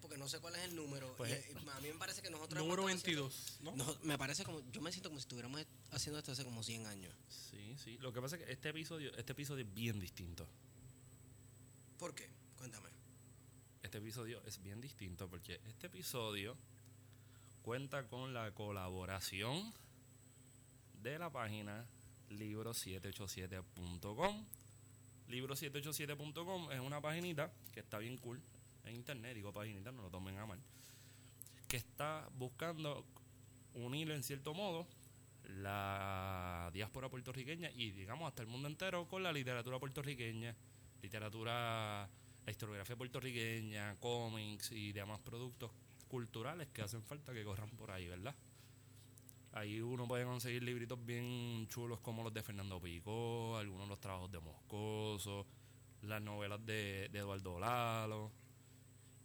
Porque no sé cuál es el número. Pues, Y, a mí me parece que nosotros. Número estado 22, ¿no? haciendo- no, me parece como. Yo me siento como si estuviéramos haciendo esto hace como 100 años. Sí, sí. Lo que pasa es que este episodio, este episodio es bien distinto. ¿Por qué? Cuéntame. Este episodio es bien distinto porque este episodio cuenta con la colaboración de la página libro787.com. Libro787.com es una paginita que está bien cool en internet, digo paginita, no lo tomen a mal, que está buscando unir en cierto modo la diáspora puertorriqueña y digamos hasta el mundo entero con la literatura puertorriqueña, literatura, la historiografía puertorriqueña, cómics y demás productos culturales que hacen falta que corran por ahí, ¿verdad? Ahí uno puede conseguir libritos bien chulos como los de Fernando Pico, algunos de los trabajos de Moscoso, las novelas de, de Eduardo Lalo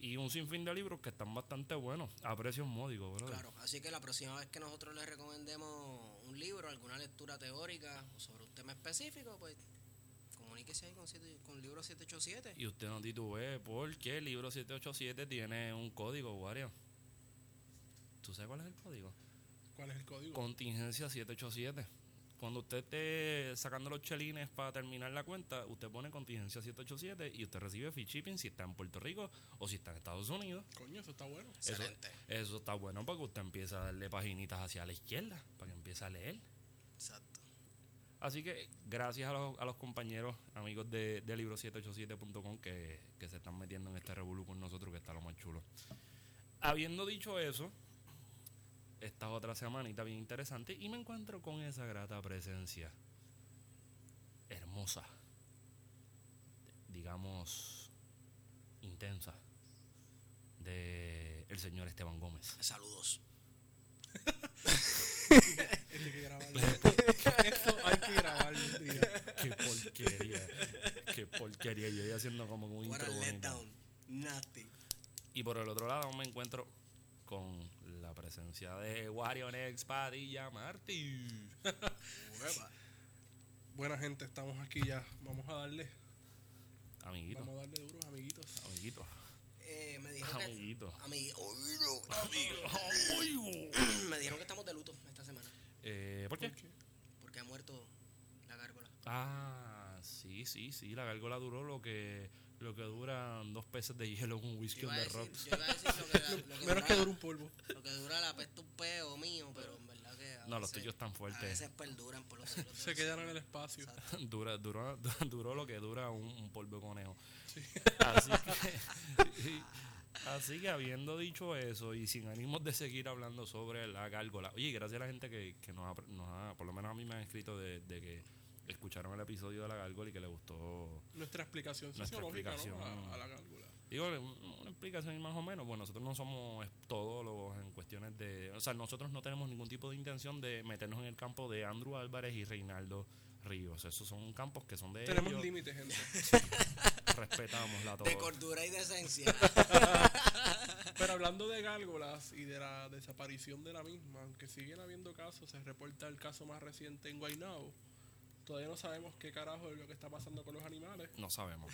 y un sinfín de libros que están bastante buenos a precios módicos, brother. Claro, así que la próxima vez que nosotros les recomendemos un libro, alguna lectura teórica o sobre un tema específico, pues comuníquese ahí con, siete- con libro 787. Y usted no titubee porque el libro 787 tiene un código, Wario. ¿Tú sabes cuál es el código? ¿Cuál es el código? Contingencia 787. Cuando usted esté sacando los chelines para terminar la cuenta, usted pone contingencia 787 y usted recibe free shipping si está en Puerto Rico o si está en Estados Unidos. Coño, eso está bueno. Eso, Excelente. eso está bueno porque usted empieza a darle paginitas hacia la izquierda para que empiece a leer. Exacto. Así que gracias a los, a los compañeros, amigos de, de libro787.com que, que se están metiendo en este revolú con nosotros, que está lo más chulo. Habiendo dicho eso, esta otra semanita bien interesante y me encuentro con esa grata presencia. Hermosa. Digamos, intensa. De el señor Esteban Gómez. Saludos. Esto hay que grabarlo. Esto hay que grabarlo un día. Qué porquería. Qué porquería. Yo iba haciendo como un What a intro. Y por el otro lado me encuentro con la presencia de Wario Nex Padilla Martí. Buena gente, estamos aquí ya. Vamos a darle. Amiguito, Vamos a darle duros, amiguitos. amiguito, Eh, me dijeron que. amiguito. Ami- oído. Amigo. me dijeron que estamos de luto esta semana. Eh, ¿Por qué? ¿Por qué? Porque ha muerto la gárgola. Ah, sí, sí, sí. La gárgola duró lo que lo que duran dos peces de hielo en un whisky on a the rocks. yo iba a decir lo que, lo que Menos que dura- un polvo. Lo que dura la peste un peo mío, pero en verdad que. a No, los tuyos están A fuertes. veces perduran por los siglos. Se quedan en el espacio. Dura, duró, duró lo que dura un, un polvo de conejo. Sí. Así que, así que habiendo dicho eso y sin ánimos de seguir hablando sobre la gárgola, oye, gracias a la gente que, que nos, ha, nos ha- por lo menos a mí me han escrito de, de que escucharon el episodio de la gárgola y que le gustó. Nuestra explicación Nuestra sociológica explicación. ¿no? a, a la gárgola. Digo, un- una explicación más o menos, pues nosotros no somos todólogos en cuestiones de... O sea, nosotros no tenemos ningún tipo de intención de meternos en el campo de Andrew Álvarez y Reinaldo Ríos. Esos son campos que son de Tenemos ellos. límites, gente. Respetamos la De cordura y decencia. Pero hablando de gárgolas y de la desaparición de la misma, aunque siguen habiendo casos, se reporta el caso más reciente en Guaynabo. Todavía no sabemos qué carajo es lo que está pasando con los animales, No sabemos.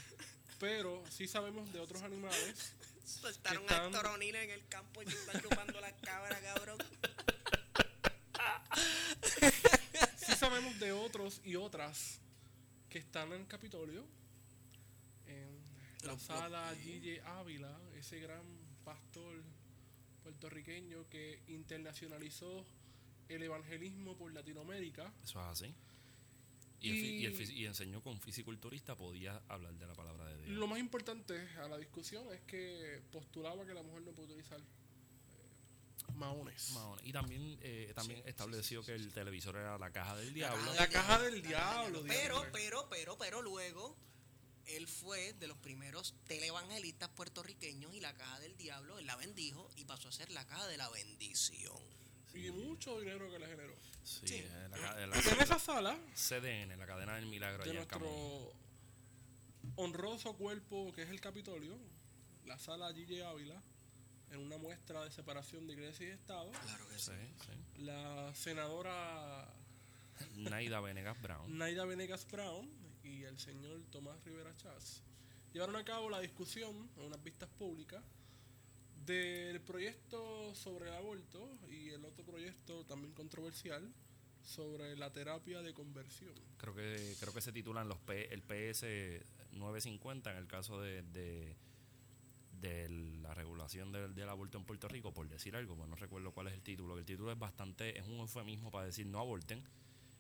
pero sí sabemos de otros animales. Soltaron Están- a Héctor O'Neill en el campo y se están chupando la cabra, cabrón. Sí sabemos de otros y otras que están en Capitolio. En la Los- sala los- Gille Ávila, ese gran pastor puertorriqueño que internacionalizó el evangelismo por Latinoamérica. Eso es así. Y, el fi- y, el Y- y enseñó con fisiculturista podía hablar de la palabra de Dios. Lo más importante a la discusión es que postulaba que la mujer no puede utilizar Maones. Mahones. Y también, eh, también Sí, estableció sí, que el televisor era la caja del diablo. La caja del diablo, Pero, pero, pero, pero luego él fue de los primeros televangelistas puertorriqueños y la caja del diablo, él la bendijo y pasó a ser la caja de la bendición. Y mucho dinero que le generó. Sí, Sí. eh, la, la- en esa sala, CDN, la cadena del milagro de nuestro honroso cuerpo que es el Capitolio, la sala Gigi Ávila, en una muestra de separación de iglesia y Estado, Claro que sí. la senadora Naida Venegas Brown. Naida Venegas Brown y el señor Tomás Rivera Chávez llevaron a cabo la discusión en unas vistas públicas del proyecto sobre el aborto y el otro proyecto también controversial sobre la terapia de conversión. Creo que creo que se titulan los P- el PS 950 en el caso de, de, de la regulación del, del aborto en Puerto Rico, por decir algo, pues no recuerdo cuál es el título. El título es bastante, es un eufemismo para decir no aborten.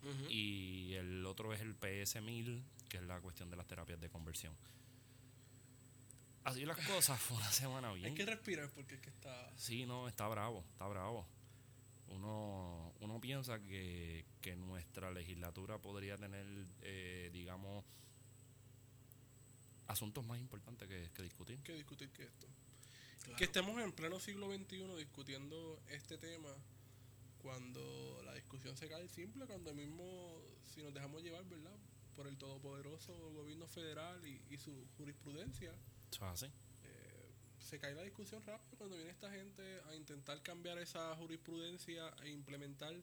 Ujú. Y el otro es el PS 1000, que es la cuestión de las terapias de conversión. Así las cosas, fue una semana bien. Hay que respirar porque es que está... Sí, no, está bravo, está bravo. Uno, uno piensa que, que nuestra legislatura podría tener, eh, digamos, asuntos más importantes que, que discutir. que discutir que esto. Claro. Que estemos en pleno siglo XXI discutiendo este tema cuando la discusión se cae simple, cuando mismo, si nos dejamos llevar, ¿verdad? Por el todopoderoso gobierno federal y, y su jurisprudencia, Eso es así. eh, se cae la discusión rápido cuando viene esta gente a intentar cambiar esa jurisprudencia e implementar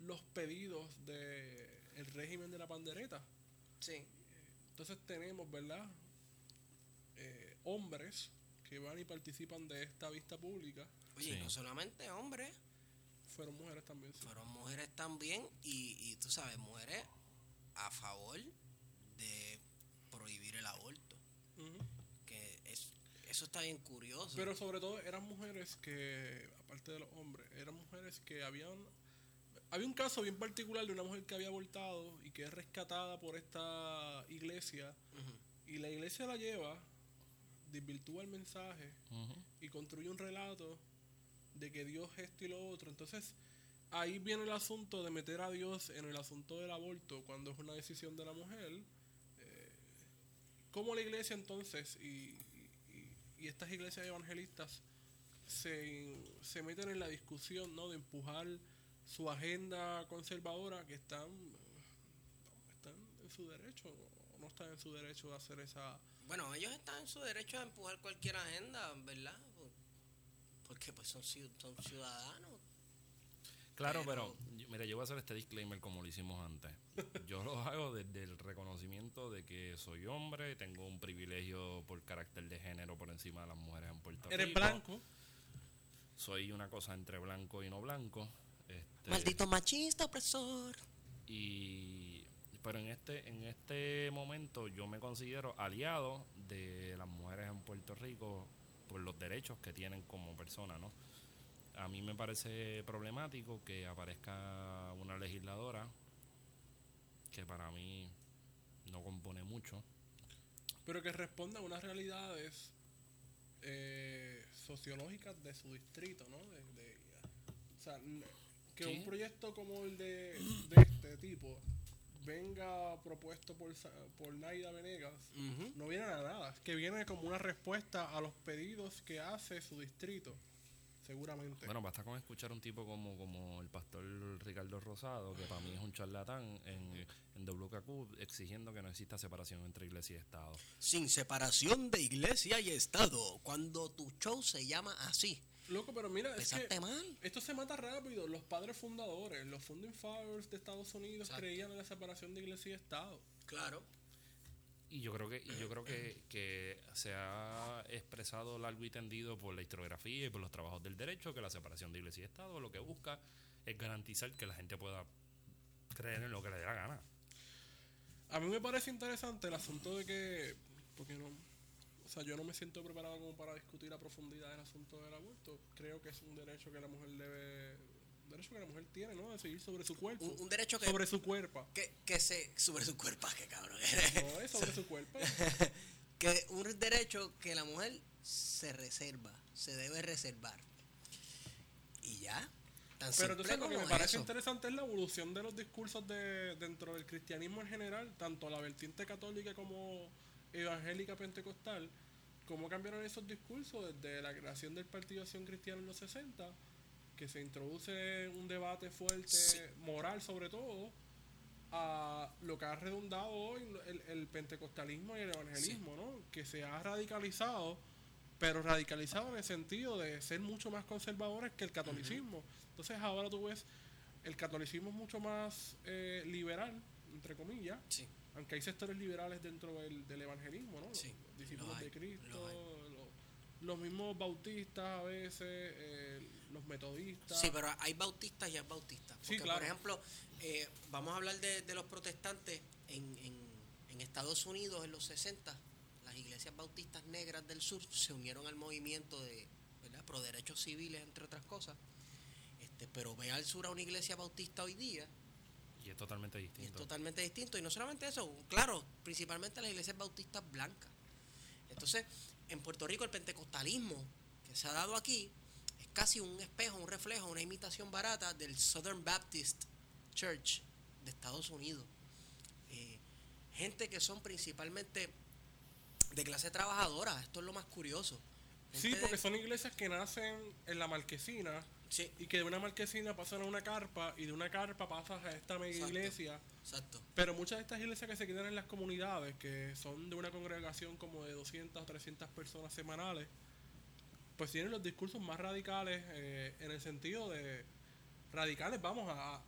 los pedidos del el régimen de la pandereta. Sí. Entonces tenemos, ¿verdad? Eh, hombres que van y participan de esta vista pública. Oye, Sí. no solamente hombres, Fueron mujeres también. sí. fueron mujeres también y, y tú sabes, mujeres a favor de prohibir el aborto. Eso está bien curioso. Pero sobre todo eran mujeres que, aparte de los hombres, eran mujeres que habían... Había un caso bien particular de una mujer que había abortado y que es rescatada por esta iglesia Ujú. y la iglesia la lleva, desvirtúa el mensaje Ujú. y construye un relato de que Dios esto y lo otro. Entonces, ahí viene el asunto de meter a Dios en el asunto del aborto cuando es una decisión de la mujer. Eh, ¿Cómo la iglesia entonces y, y- estas iglesias evangelistas se, se meten en la discusión ¿no? de empujar su agenda conservadora que están, están en su derecho o no están en su derecho de hacer esa... Bueno, ellos están en su derecho a empujar cualquier agenda, ¿verdad? Porque pues son, ciu- son ciudadanos. Claro, Pero- mira, yo voy a hacer este disclaimer como lo hicimos antes. Yo lo hago desde el reconocimiento de que soy hombre, tengo un privilegio por carácter de género por encima de las mujeres en Puerto Eres Rico. blanco. Soy una cosa entre blanco y no blanco. Este, Maldito machista, opresor. y pero en este en este momento yo me considero aliado de las mujeres en Puerto Rico por los derechos que tienen como personas, ¿no? A mí me parece problemático que aparezca una legisladora que para mí no compone mucho. pero que responda a unas realidades eh, sociológicas de su distrito, ¿no? De, de- o sea, n- que un proyecto como el de, de este tipo venga propuesto por, por Naida Venegas, no viene a nada, es que viene como una respuesta a los pedidos que hace su distrito, seguramente. Bueno, basta con escuchar un tipo como, como el pastor Ricardo Rosado, que para mí es un charlatán en, en WKQ, exigiendo que no exista separación entre iglesia y Estado. Sin separación de iglesia y Estado. Cuando tu show se llama así. Loco, pero mira, es que mal. esto se mata rápido. Los padres fundadores, los Founding Fathers de Estados Unidos Exacto. creían en la separación de iglesia y Estado. Claro. Y yo creo que, y yo creo que, que se ha expresado largo y tendido por la historiografía y por los trabajos del derecho que la separación de iglesia y Estado lo que busca es garantizar que la gente pueda creer en lo que le dé la gana. A mí me parece interesante el asunto de que, porque no, o sea, yo no me siento preparado como para discutir a profundidad el asunto del aborto. Creo que es un derecho que la mujer debe, derecho que la mujer tiene, ¿no? Decidir sobre su cuerpo, Un, un derecho que, sobre su cuerpo. que, que se. Sobre su cuerpo, qué cabrón. No es sobre su cuerpo. que un derecho que la mujer se reserva, se debe reservar. Y ya. Tan Pero entonces lo que me parece eso. interesante es la evolución de los discursos de, dentro del cristianismo en general, tanto la vertiente católica como evangélica pentecostal, cómo cambiaron esos discursos desde la creación del Partido Acción Cristiana en los 60, que se introduce un debate fuerte, Sí. moral sobre todo, a lo que ha redundado hoy el, el pentecostalismo y el evangelismo, ¿no? Que se ha radicalizado, pero radicalizado en el sentido de ser mucho más conservadores que el catolicismo. Entonces ahora tú ves, el catolicismo es mucho más eh, liberal, entre comillas, Sí. aunque hay sectores liberales dentro del, del evangelismo, ¿no? Sí, Los discípulos hay, de Cristo, los mismos bautistas a veces, eh, los metodistas. Sí, pero hay bautistas y hay bautistas. Sí, Porque, claro. por ejemplo, eh, vamos a hablar de, de los protestantes en, en, en Estados Unidos en los 60. Las iglesias bautistas negras del sur se unieron al movimiento de ¿verdad? pro derechos civiles, entre otras cosas. Este, pero ve al sur a una iglesia bautista hoy día Y es totalmente y es distinto. totalmente distinto. Y no solamente eso, claro, principalmente las iglesias bautistas blancas. Entonces, en Puerto Rico el pentecostalismo que se ha dado aquí casi un espejo, un reflejo, una imitación barata del Southern Baptist Church de Estados Unidos. Eh, gente que son principalmente de clase trabajadora, esto es lo más curioso. Sí, de- porque son iglesias que nacen en la marquesina Sí, y que de una marquesina pasan a una carpa y de una carpa pasas a esta mega Exacto. iglesia. exacto. Pero muchas de estas iglesias que se quedan en las comunidades, que son de una congregación como de 200 o 300 personas semanales, pues tienen los discursos más radicales eh, en el sentido de radicales, vamos, a, a,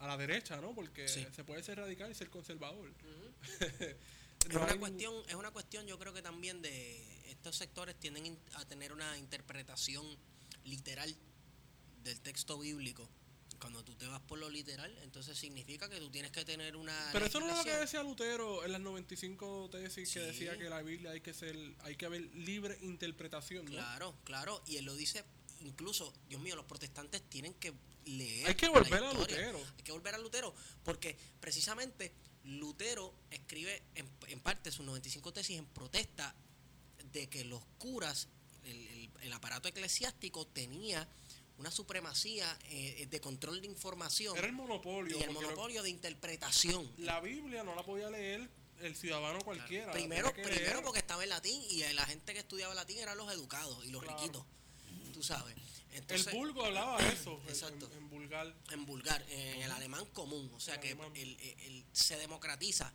a la derecha, ¿no? Porque Sí. se puede ser radical y ser conservador. Es No una hay- cuestión, es una cuestión yo creo que también de estos sectores tienden a tener una interpretación literal del texto bíblico. Cuando tú te vas por lo literal, entonces significa que tú tienes que tener una Pero eso no es lo que decía Lutero en las 95 tesis que decía que la Biblia hay que ser hay que haber libre interpretación, ¿no? Claro, claro, y él lo dice incluso, Dios mío, los protestantes tienen que leer Hay que volver a. Lutero. Hay que volver a Lutero, porque precisamente Lutero escribe en, en parte sus 95 tesis en protesta de que los curas, el, el- el aparato eclesiástico tenía una supremacía eh, de control de información Era el monopolio. y el monopolio de interpretación. la Biblia no la podía leer el ciudadano cualquiera. Primero, primero leer- porque estaba en latín y la gente que estudiaba latín eran los educados y los Claro. riquitos, tú sabes. el vulgo hablaba de eso, Exacto. en, en vulgar. en vulgar, en el alemán común, o sea El que el- el- se democratiza,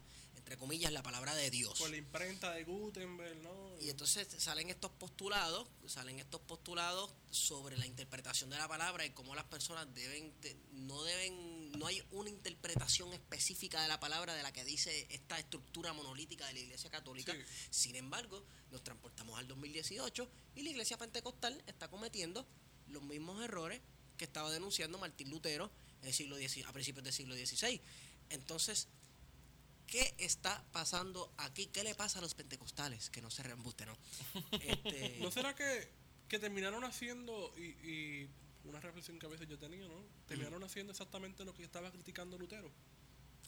entre comillas, la palabra de Dios. Con la imprenta de Gutenberg, ¿no? Y entonces salen estos postulados, salen estos postulados sobre la interpretación de la palabra y cómo las personas deben, no deben, no hay una interpretación específica de la palabra de la que dice esta estructura monolítica de la Iglesia Católica. Sí. Sin embargo, nos transportamos al 2018 y la Iglesia Pentecostal está cometiendo los mismos errores que estaba denunciando Martín Lutero en el siglo a principios del siglo XVI. Entonces, ¿Qué está pasando aquí? ¿Qué le pasa a los pentecostales? Que no se reembuste, ¿no? Este, ¿No será que, que terminaron haciendo, y, y una reflexión que a veces yo tenía, ¿no? Terminaron haciendo exactamente lo que estaba criticando Lutero.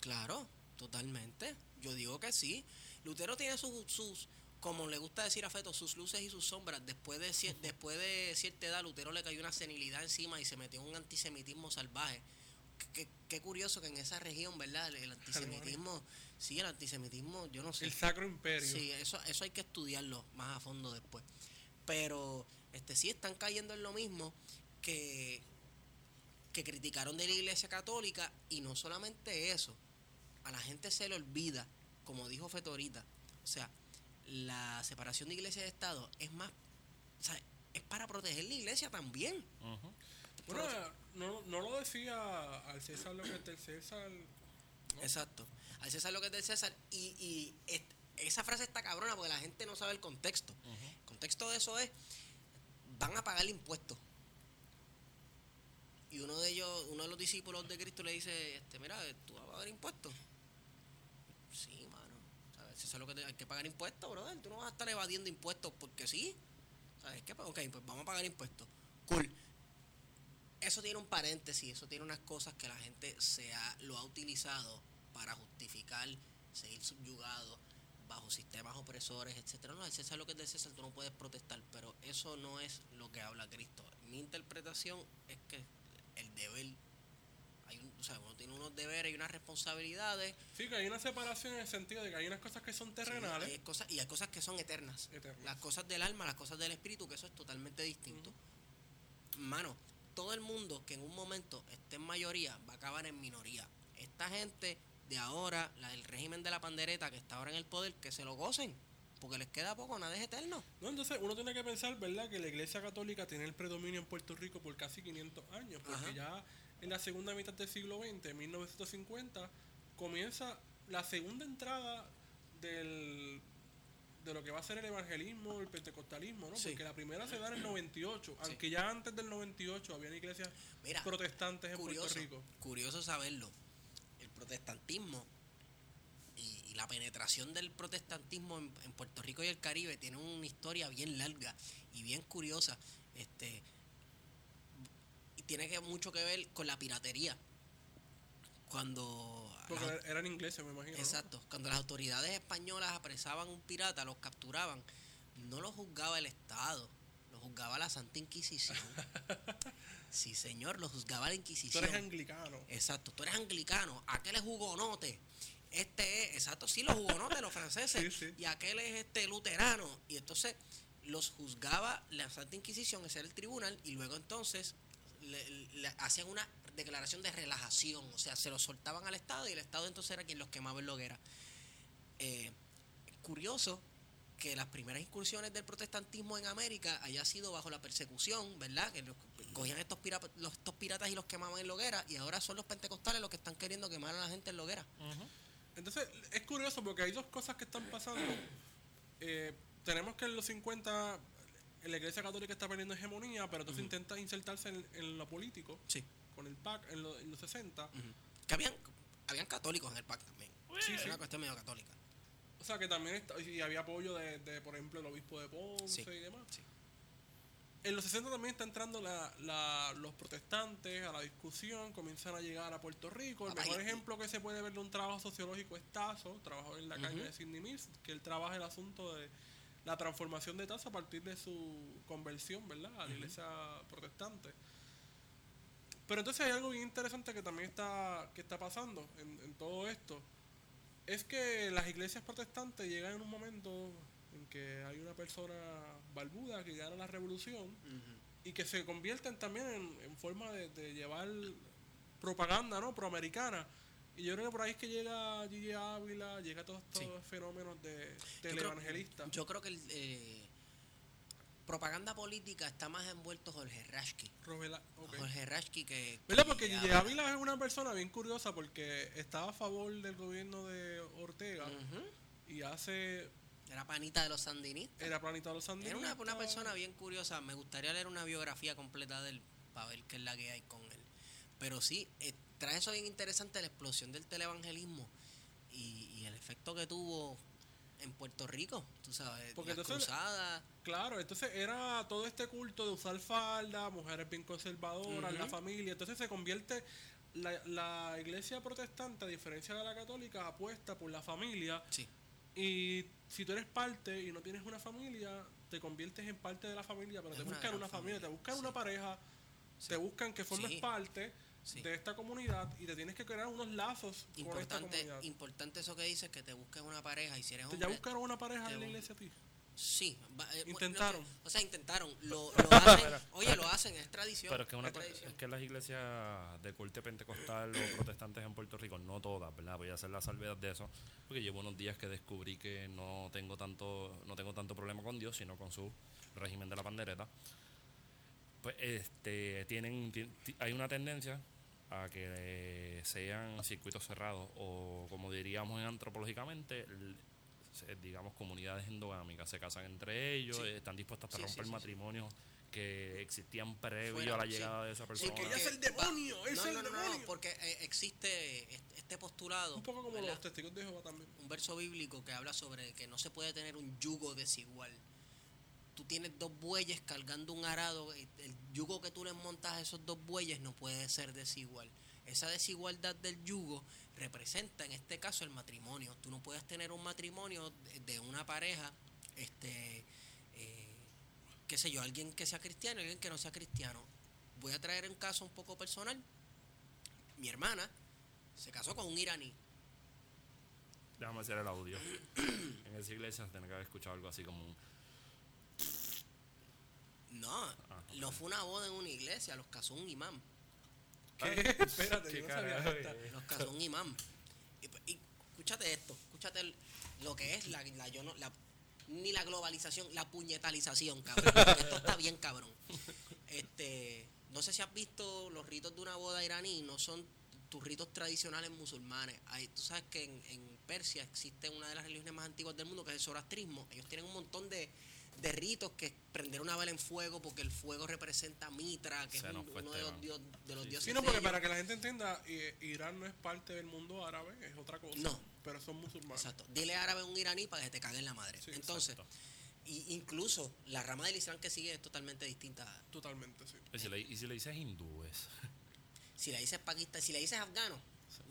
Claro, totalmente. Yo digo que sí. Lutero tiene sus, sus como le gusta decir a Feto, sus luces y sus sombras. Después de, cier- después de cierta edad, Lutero le cayó una senilidad encima y se metió en un antisemitismo salvaje. Qué, qué curioso que en esa región, ¿verdad? El, el antisemitismo, sí, el antisemitismo, yo no sé. El Sacro Imperio. Sí, eso, eso hay que estudiarlo más a fondo después. Pero este sí están cayendo en lo mismo que, que criticaron de la iglesia católica y no solamente eso, a la gente se le olvida, como dijo Fetorita, o sea, la separación de iglesia y de Estado es más, o sea, es para proteger la iglesia también. Ujú. Bueno, no, no lo decía al César lo que es del César. ¿no? Exacto. Al César lo que es del César. Y, y esa frase está cabrona porque la gente no sabe el contexto. El contexto de eso es, van a pagar impuestos. Y uno de ellos, uno de los discípulos de Cristo le dice, este, mira, tú vas a pagar impuestos. Sí, mano. ¿Sabes? Eso es lo que te- hay que pagar impuestos, brother. Tú no vas a estar evadiendo impuestos porque sí. ¿Sabes qué? Ok, pues vamos a pagar impuestos. Cool. Eso tiene un paréntesis, eso tiene unas cosas que la gente se ha, lo ha utilizado para justificar seguir subyugado bajo sistemas opresores, etcétera. No, el César lo que es de César, tú no puedes protestar, pero eso no es lo que habla Cristo. Mi interpretación es que el deber, hay un, o sea, uno tiene unos deberes y unas responsabilidades, Sí, que hay una separación en el sentido de que hay unas cosas que son terrenales. hay cosas, y hay cosas que son eternas. Eternas. Las cosas del alma, las cosas del espíritu, que eso es totalmente distinto. Mano, todo el mundo que en un momento esté en mayoría va a acabar en minoría. Esta gente de ahora, la del régimen de la pandereta que está ahora en el poder, que se lo gocen, porque les queda poco, nada es eterno. No, entonces uno tiene que pensar, ¿verdad?, que la Iglesia Católica tiene el predominio en Puerto Rico por casi 500 años, porque Ajá. ya en la segunda mitad del siglo XX, en 1950, comienza la segunda entrada del, de lo que va a ser el evangelismo, el pentecostalismo, ¿no? Sí. Porque la primera se da en el 98, aunque ya antes del 98 había iglesias Mira, protestantes en curioso, Puerto Rico. curioso saberlo. El protestantismo y, y la penetración del protestantismo en, en Puerto Rico y el Caribe tiene una historia bien larga y bien curiosa. Este y tiene que mucho que ver con la piratería. Cuando Porque las- eran ingleses, me imagino. ¿no? Exacto. Cuando las autoridades españolas apresaban un pirata, los capturaban, no lo juzgaba el Estado, lo juzgaba la Santa Inquisición. sí, señor, lo juzgaba la Tú Inquisición. eres anglicano. Exacto, tú eres anglicano, aquel es hugonote. Este es, exacto, sí, los hugonotes, los franceses. Sí, sí. Y aquel es este luterano. Y entonces los juzgaba la Santa Inquisición, ese era el tribunal, y luego entonces le, le hacían una declaración de relajación. O sea, se los soltaban al Estado y el Estado entonces era quien los quemaba en la hoguera. Eh, curioso que las primeras incursiones del protestantismo en América haya sido bajo la persecución, ¿verdad? Que los- cogían estos, pira- los- estos piratas y los quemaban en la hoguera y ahora son los pentecostales los que están queriendo quemar a la gente en la hoguera. Entonces, es curioso porque hay dos cosas que están pasando. Eh, tenemos que en los 50 la Iglesia Católica está perdiendo hegemonía, pero entonces intenta insertarse en, en lo político Sí. con el PAC en, lo- en los 60. Que habían, habían católicos en el PAC también. Sí, sí. una cuestión medio católica. O sea, que también está- y había apoyo de, de, por ejemplo, el obispo de Ponce Sí, y demás. sí. En los 60 también está entrando la, la- los protestantes a la discusión, comienzan a llegar a Puerto Rico. El Papá, mejor y- ejemplo que se puede ver de un trabajo sociológico es Tazo, trabajo en la caña Ujú. de Sidney Mills, que él trabaja el asunto de la transformación de Tazo a partir de su conversión, ¿verdad? A la iglesia protestante. Pero entonces hay algo bien interesante que también está, que está pasando en, en todo esto. Es que las iglesias protestantes llegan en un momento en que hay una persona barbuda que gana la revolución y que se convierten también en, en forma de, de llevar propaganda, ¿no? Proamericana. Y yo creo que por ahí es que llega Gigi Ávila, llega todos estos Sí. fenómenos de Yo creo- televangelista. Yo creo que el, eh, propaganda política está más envuelto Jorge Rashki. Rovela- ok. Jorge Rashki que... ¿Verdad? que Porque Gigi Ávila es una persona bien curiosa porque estaba a favor del gobierno de Ortega y hace... Era panita de los sandinistas. Era planita de los Era sandinistas. una, una persona bien curiosa. Me gustaría leer una biografía completa de él para ver qué es la que hay con él. Pero sí, eh, trae eso bien interesante la explosión del televangelismo y, y el efecto que tuvo en Puerto Rico, tú sabes, Porque las entonces- cruzadas. Claro, entonces era todo este culto de usar falda, mujeres bien conservadoras, la familia. Entonces se convierte la, la iglesia protestante, a diferencia de la católica, apuesta por la familia. Sí, Y si tú eres parte y no tienes una familia, te conviertes en parte de la familia, pero Es te buscan una familia, familia, te buscan sí. una pareja, te buscan que formes parte Sí. de esta comunidad y te tienes que crear unos lazos con esta importante, comunidad. importante eso que dices, que te busques una pareja y si eres ¿Te hombre... ¿Ya buscaron una pareja en la iglesia a ti? Sí. va- eh, Intentaron. o sea, intentaron. Lo, lo hacen. oye, lo hacen, es tradición. Pero es que, una tradición. es que las iglesias de corte pentecostal o protestantes en Puerto Rico, no todas, ¿verdad? Voy a hacer la salvedad de eso, porque llevo unos días que descubrí que no tengo tanto, no tengo tanto problema con Dios, sino con su régimen de la pandereta. Pues este tienen ti- ti- hay una tendencia a que eh, sean circuitos cerrados o como diríamos en antropológicamente digamos comunidades endogámicas se casan entre ellos Sí. están dispuestos hasta Sí, romper sí, sí, sí. matrimonios que existían previo Fuera, a la sí. llegada de esa persona Porque ella es el demonio, es no, el no, no, no, demonio. porque eh, existe este- este postulado. Un poco como ¿verdad? los testigos de Jehová también. un verso bíblico que habla sobre que no se puede tener un yugo desigual. Tú tienes dos bueyes cargando un arado, el yugo que tú le montas a esos dos bueyes no puede ser desigual. esa desigualdad del yugo representa en este caso el matrimonio. Tú no puedes tener un matrimonio de, de una pareja, este, eh, qué sé yo, alguien que sea cristiano y alguien que no sea cristiano. Voy a traer un caso un poco personal. Mi hermana se casó con un iraní. Déjame hacer el audio. en esa iglesia se tiene que haber escuchado algo así como un. No, Ah, no fue una boda en una iglesia, los casó un imán. ¿Qué? Espérate, ¿Qué yo no sabía es? Los casó un imán. Y, y escúchate esto, escúchate el- lo que es la, la- yo no, la- ni la globalización, la puñetalización, cabrón. Esto está bien cabrón. Este, no sé si has visto los ritos de una boda iraní, no son tus ritos tradicionales musulmanes. Hay, tú sabes que en, en Persia existe una de las religiones más antiguas del mundo, que es el zoroastrismo. Ellos tienen un montón de, de ritos que es prender una vela en fuego, porque el fuego representa Mitra, que Se es un- uno de los, Esteban. dios- de los Sí, dioses Sí, no, porque para que la gente entienda, eh, Irán no es parte del mundo árabe, es otra cosa. No. Pero son musulmanes. Exacto. Dile árabe a un iraní para que te cague en la madre. Sí, Entonces, Exacto. y incluso la rama del Islam que sigue es totalmente distinta. Totalmente, sí. Y si le, y si le dices hindúes. Si le dices paquista, si le dices afgano,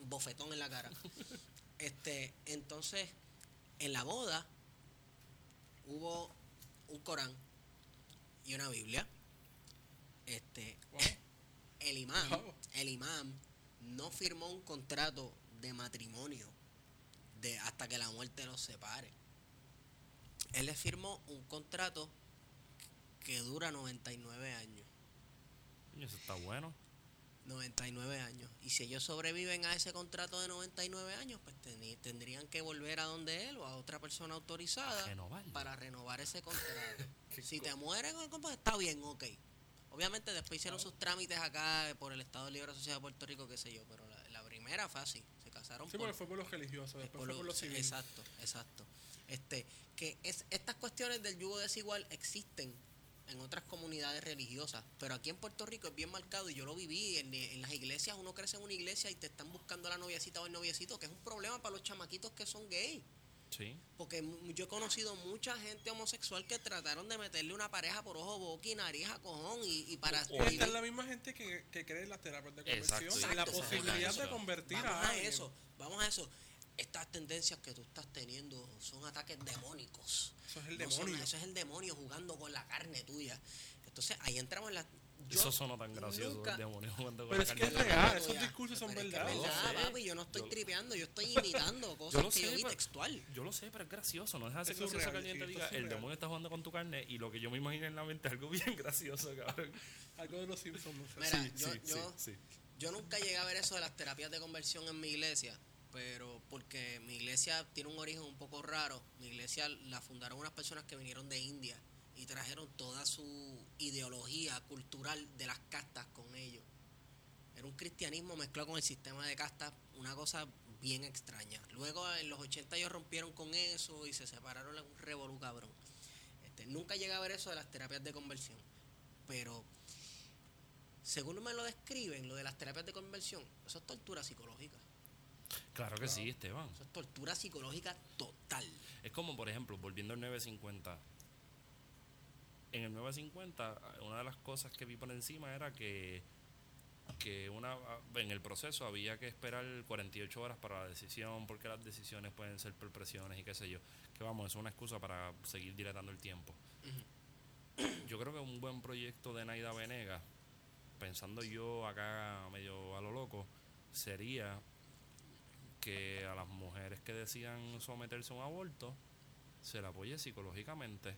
un bofetón en la cara. este, entonces, en la boda hubo un Corán y una Biblia. Este, Wow. el imán, Wow. el imán no firmó un contrato de matrimonio de hasta que la muerte los separe. Él le firmó un contrato que dura 99 años. Eso está bueno. 99 años. Y si ellos sobreviven a ese contrato de 99 años, pues tendrían que volver a donde él o a otra persona autorizada Renovarlo. para renovar ese contrato. si te mueren, pues está bien, ok. Obviamente después hicieron sus trámites acá por el Estado Libre Asociado de Puerto Rico, qué sé yo, pero la, la primera fue así. Se casaron Sí, por, fue por los religiosos, es después por fue lo- por los civiles. Exacto, exacto. Este, que es, estas cuestiones del yugo desigual existen en otras comunidades religiosas, pero aquí en Puerto Rico es bien marcado y yo lo viví en, en las iglesias, uno crece en una iglesia y te están buscando la noviecita o el noviecito, que es un problema para los chamaquitos que son gays. Sí. Porque mu- yo he conocido mucha gente homosexual que trataron de meterle una pareja por ojo, boca y nariz a cojón y, y para O- Y esta vivir- es la misma gente que, que cree en las terapias de conversión. Exacto, y la exacto, posibilidad exacto. de convertir Vamos a a alguien. eso, vamos a eso. Estas tendencias que tú estás teniendo son ataques demónicos. Eso es el No son- demonio. eso es el demonio jugando con la carne tuya. Entonces ahí entramos en la. yo eso sonó tan gracioso. nunca- El demonio jugando con Pero la es que carne es de la real, esos discursos son Pero es que verdad. es Yo lo verdad, sé. papi, yo no estoy Yo- tripeando, yo estoy imitando Yo cosas lo que sé, yo vi pero- textual. Yo lo sé, pero es gracioso. No deja de ser Es gracioso surreal, que alguien te diga, es el demonio está jugando con tu carne. Y lo que yo me imagino en la mente es algo bien gracioso, cabrón. Algo de los Simpsons, no sé. Mira, Sí, yo, sí, yo, sí, sí. yo nunca llegué a ver eso de las terapias de conversión en mi iglesia, pero porque mi iglesia tiene un origen un poco raro. Mi iglesia la fundaron unas personas que vinieron de India y trajeron toda su ideología cultural de las castas con ellos. Era un cristianismo mezclado con el sistema de castas, una cosa bien extraña. Luego en los 80 ellos rompieron con eso y se separaron en un revolú cabrón. Este, nunca llegué a ver eso de las terapias de conversión, pero según me lo describen, lo de las terapias de conversión, eso es tortura psicológica. Claro que sí, Esteban. Eso es tortura psicológica total. Es como, por ejemplo, volviendo al 950. En el 950, una de las cosas que vi por encima era que, que una, en el proceso había que esperar 48 horas para la decisión, porque las decisiones pueden ser por presiones y qué sé yo. Que vamos, es una excusa para seguir dilatando el tiempo. Yo creo que un buen proyecto de Naida Venegas, pensando yo acá medio a lo loco, sería que a las mujeres que decidan someterse a un aborto se la apoye psicológicamente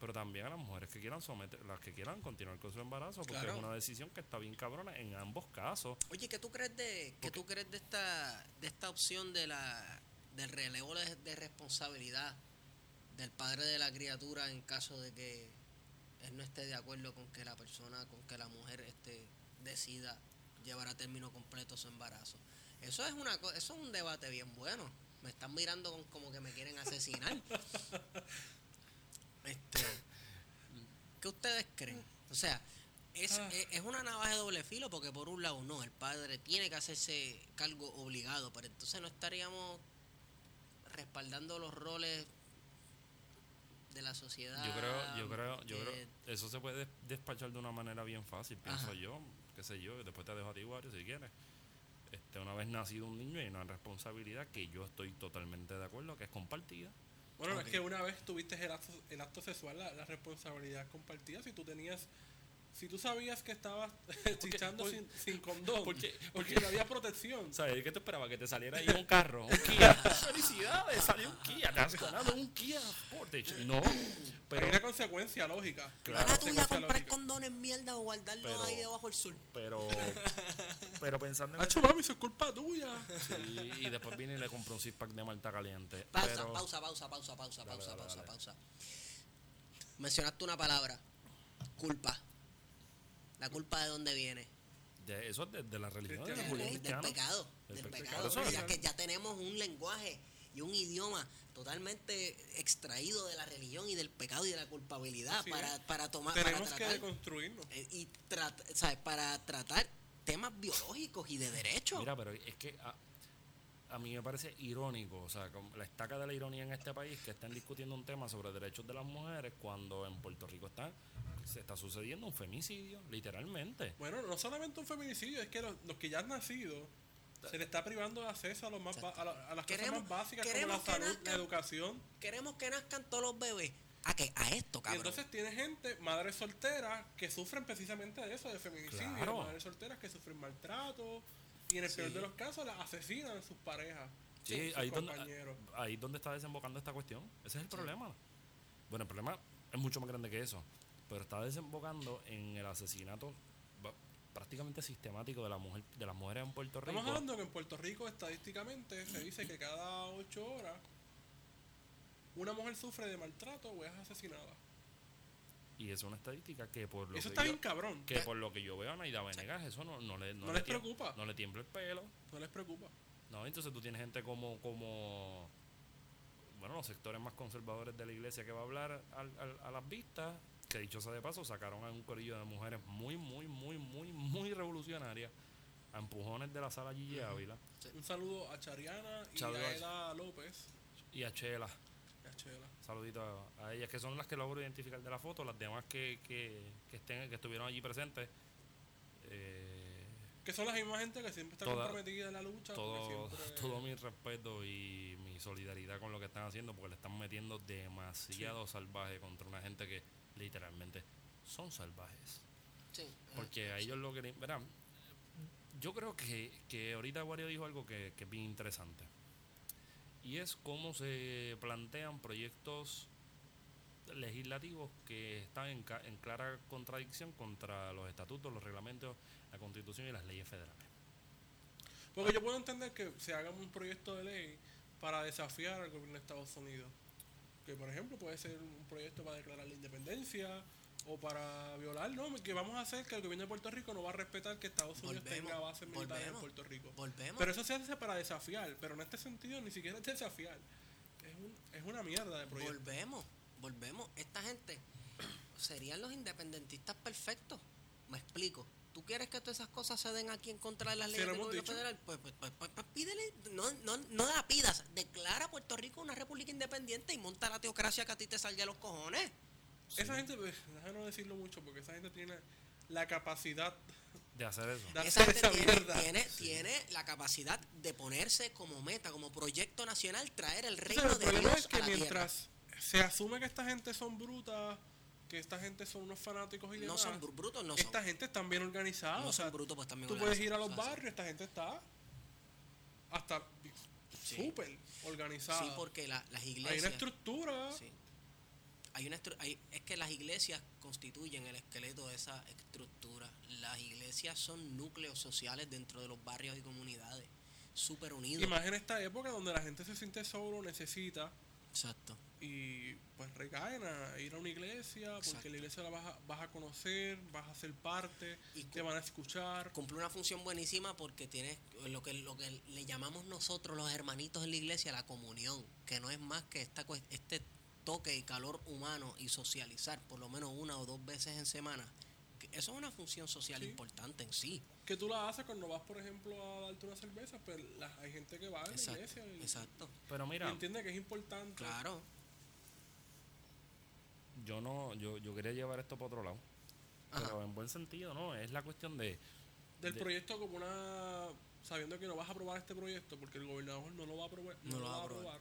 pero también a las mujeres que quieran someter las que quieran continuar con su embarazo porque Claro. es una decisión que está bien cabrona en ambos casos Oye, ¿qué tú crees de qué tú crees de esta de esta opción de la del relevo de, de responsabilidad del padre de la criatura en caso de que él no esté de acuerdo con que la persona, con que la mujer este decida llevar a término completo su embarazo? Eso es una co- eso es un debate bien bueno. Me están mirando con- como que me quieren asesinar. Este, ¿Qué ustedes creen? O sea, es, Ah. es, es una navaja de doble filo porque por un lado no, el padre tiene que hacerse cargo obligado, pero entonces no estaríamos respaldando los roles de la sociedad. yo creo yo creo yo creo eso se puede des- despachar de una manera bien fácil pienso Ajá. yo qué sé yo, y después te dejo a ti, Wario, si quieres. Este, una vez nacido un niño hay una responsabilidad que yo estoy totalmente de acuerdo, que es compartida. Bueno, Ok. es que una vez tuviste el acto, el acto sexual, la, la responsabilidad compartida, si tú tenías, si tú sabías que estabas chichando sin, sin condón, por qué- porque no había protección. ¿Sabes? ¿Qué te esperaba? Que te saliera ahí un carro, un Kia. ¡Felicidades! Salió un Kia, te has ganado un Kia Sportage. No, Pero hay una consecuencia lógica. Claro. Ahora tú ya Consecuencia comprar lógica. condones mierda o guardarlos Pero- ahí debajo del sur. pero, pero pensando en Hacho, mami, eso es culpa tuya. Sí, y después viene y le compró un six pack de malta caliente. Pausa, pero, pausa, pausa, pausa, pausa, Dale, pausa, dale, pausa, dale. pausa. Mencionaste una palabra. Culpa. ¿La culpa de dónde viene? de- eso es de, de la religión de la. Julián del pecado. Del Del pecado. pecado. Ya que ya tenemos un lenguaje y un idioma totalmente extraído de la religión y del pecado y de la culpabilidad Así para, es. para tomar para Tenemos que tratar, deconstruirnos. eh, y trat- ¿sabes? para tratar temas biológicos y de derecho. Mira, pero es que a, mí me parece irónico, o sea, como la estaca de la ironía en este país que estén discutiendo un tema sobre derechos de las mujeres cuando en Puerto Rico está se está sucediendo un femicidio, literalmente. Bueno, no solamente un feminicidio, es que los, los que ya han nacido se le está privando de acceso a, los más a, la- a las cosas más básicas como la salud, la educación. Queremos que nazcan todos los bebés. ¿A qué? A esto, Y cabrón. entonces tiene gente, madres solteras, que sufren precisamente de eso, de feminicidio. Claro. Madres solteras que sufren maltrato. Y en el peor de los casos las asesinan a sus parejas. Sí, sus ahí donde, compañeros. ahí donde está desembocando esta cuestión. Ese es el problema. Bueno, el problema es mucho más grande que eso. Pero está desembocando en el asesinato prácticamente sistemático de la mujer de las mujeres en Puerto Rico. Estamos hablando que en Puerto Rico estadísticamente se dice que cada ocho horas una mujer sufre de maltrato o es asesinada. Y es una estadística que por lo Eso que está yo- bien cabrón. que por lo que yo veo a Naida Venegas, eso no, no le, No le les tiembla- preocupa. No le tiembla el pelo. No les preocupa. No, entonces tú tienes gente como, como bueno, los sectores más conservadores de la iglesia que va a hablar al- al- a las vistas, que dicho sea de paso, sacaron a un corillo de mujeres muy, muy, muy, muy, muy revolucionarias, a empujones de la sala Gigi Ávila Un saludo a Chariana y a Eda López. y a Chela. Chela. Saludito a, a ellas, que son las que logro identificar de la foto, las demás que, que, que estén, que estuvieron allí presentes. eh, Que son las mismas gente que siempre está Toda- comprometida en la lucha. todo, siempre- todo mi respeto y mi solidaridad con lo que están haciendo porque le están metiendo demasiado salvaje contra una gente que literalmente son salvajes. Sí. Porque a ellos lo que... Verán, yo creo que, que ahorita Wario dijo algo que, que es bien interesante. Y es cómo se plantean proyectos legislativos que están en, clara contradicción contra los estatutos, los reglamentos, la constitución y las leyes federales. Porque yo puedo entender que se haga un proyecto de ley para desafiar al gobierno de Estados Unidos. Que, por ejemplo, puede ser un proyecto para declarar la independencia o para violar, ¿no? Que vamos a hacer que el gobierno de Puerto Rico no va a respetar que Estados Unidos Volvemos, tenga bases militares en. Puerto Rico. Volvemos. Pero eso se hace para desafiar, pero en este sentido ni siquiera es desafiar. Es, un, es una mierda de proyecto. Volvemos, volvemos. Esta gente serían los independentistas perfectos. Me explico. ¿Tú quieres que todas esas cosas se den aquí en contra de las leyes del gobierno dicho. federal? Pues, pues, pues, pues, pues pídele, no, no, no la pidas. Declara a Puerto Rico una república independiente y monta la teocracia que a ti te salga de los cojones. Esa gente, pues, déjame no decirlo mucho, porque esa gente tiene la capacidad De hacer eso. de Esa gente esa tiene, tiene, tiene la capacidad de ponerse como meta, como proyecto nacional, traer el O sea, reino el de problema Dios es que a la tierra. mientras se asume que esta gente son brutas, que esta gente son unos fanáticos y No demás, son bru- brutos, no son. esta gente está bien organizada. No o sea, son brutos, pues también tú puedes ir a los barrios, esta gente está hasta Sí. súper organizada. Sí, porque la- las Hay iglesias... una estructura. Sí. Hay una hay- es que las iglesias constituyen el esqueleto de esa estructura. Las iglesias son núcleos sociales dentro de los barrios y comunidades, súper unidos. Y más en esta época donde la gente se siente solo, necesita Exacto. y pues recaen a ir a una iglesia porque Exacto. la iglesia la vas a, vas a conocer, vas a ser parte, Y te van a escuchar. Cumple una función buenísima porque tiene lo que, lo que le llamamos nosotros los hermanitos en la iglesia la comunión, que no es más que esta, este toque y calor humano y socializar por lo menos una o dos veces en semana. que Eso es una función social Sí. importante en sí. Que tú la haces cuando vas, por ejemplo, a darte una cerveza, pues la- hay gente que va a la Exacto. iglesia y, Exacto. Pero y mira, entiende que es importante. Claro. yo no, yo, yo quería llevar esto para otro lado. Ajá. Pero en buen sentido, ¿no? Es la cuestión de Del de- proyecto como una... Sabiendo que no vas a aprobar este proyecto porque el gobernador no lo va a aprobar. No, lo va a aprobar.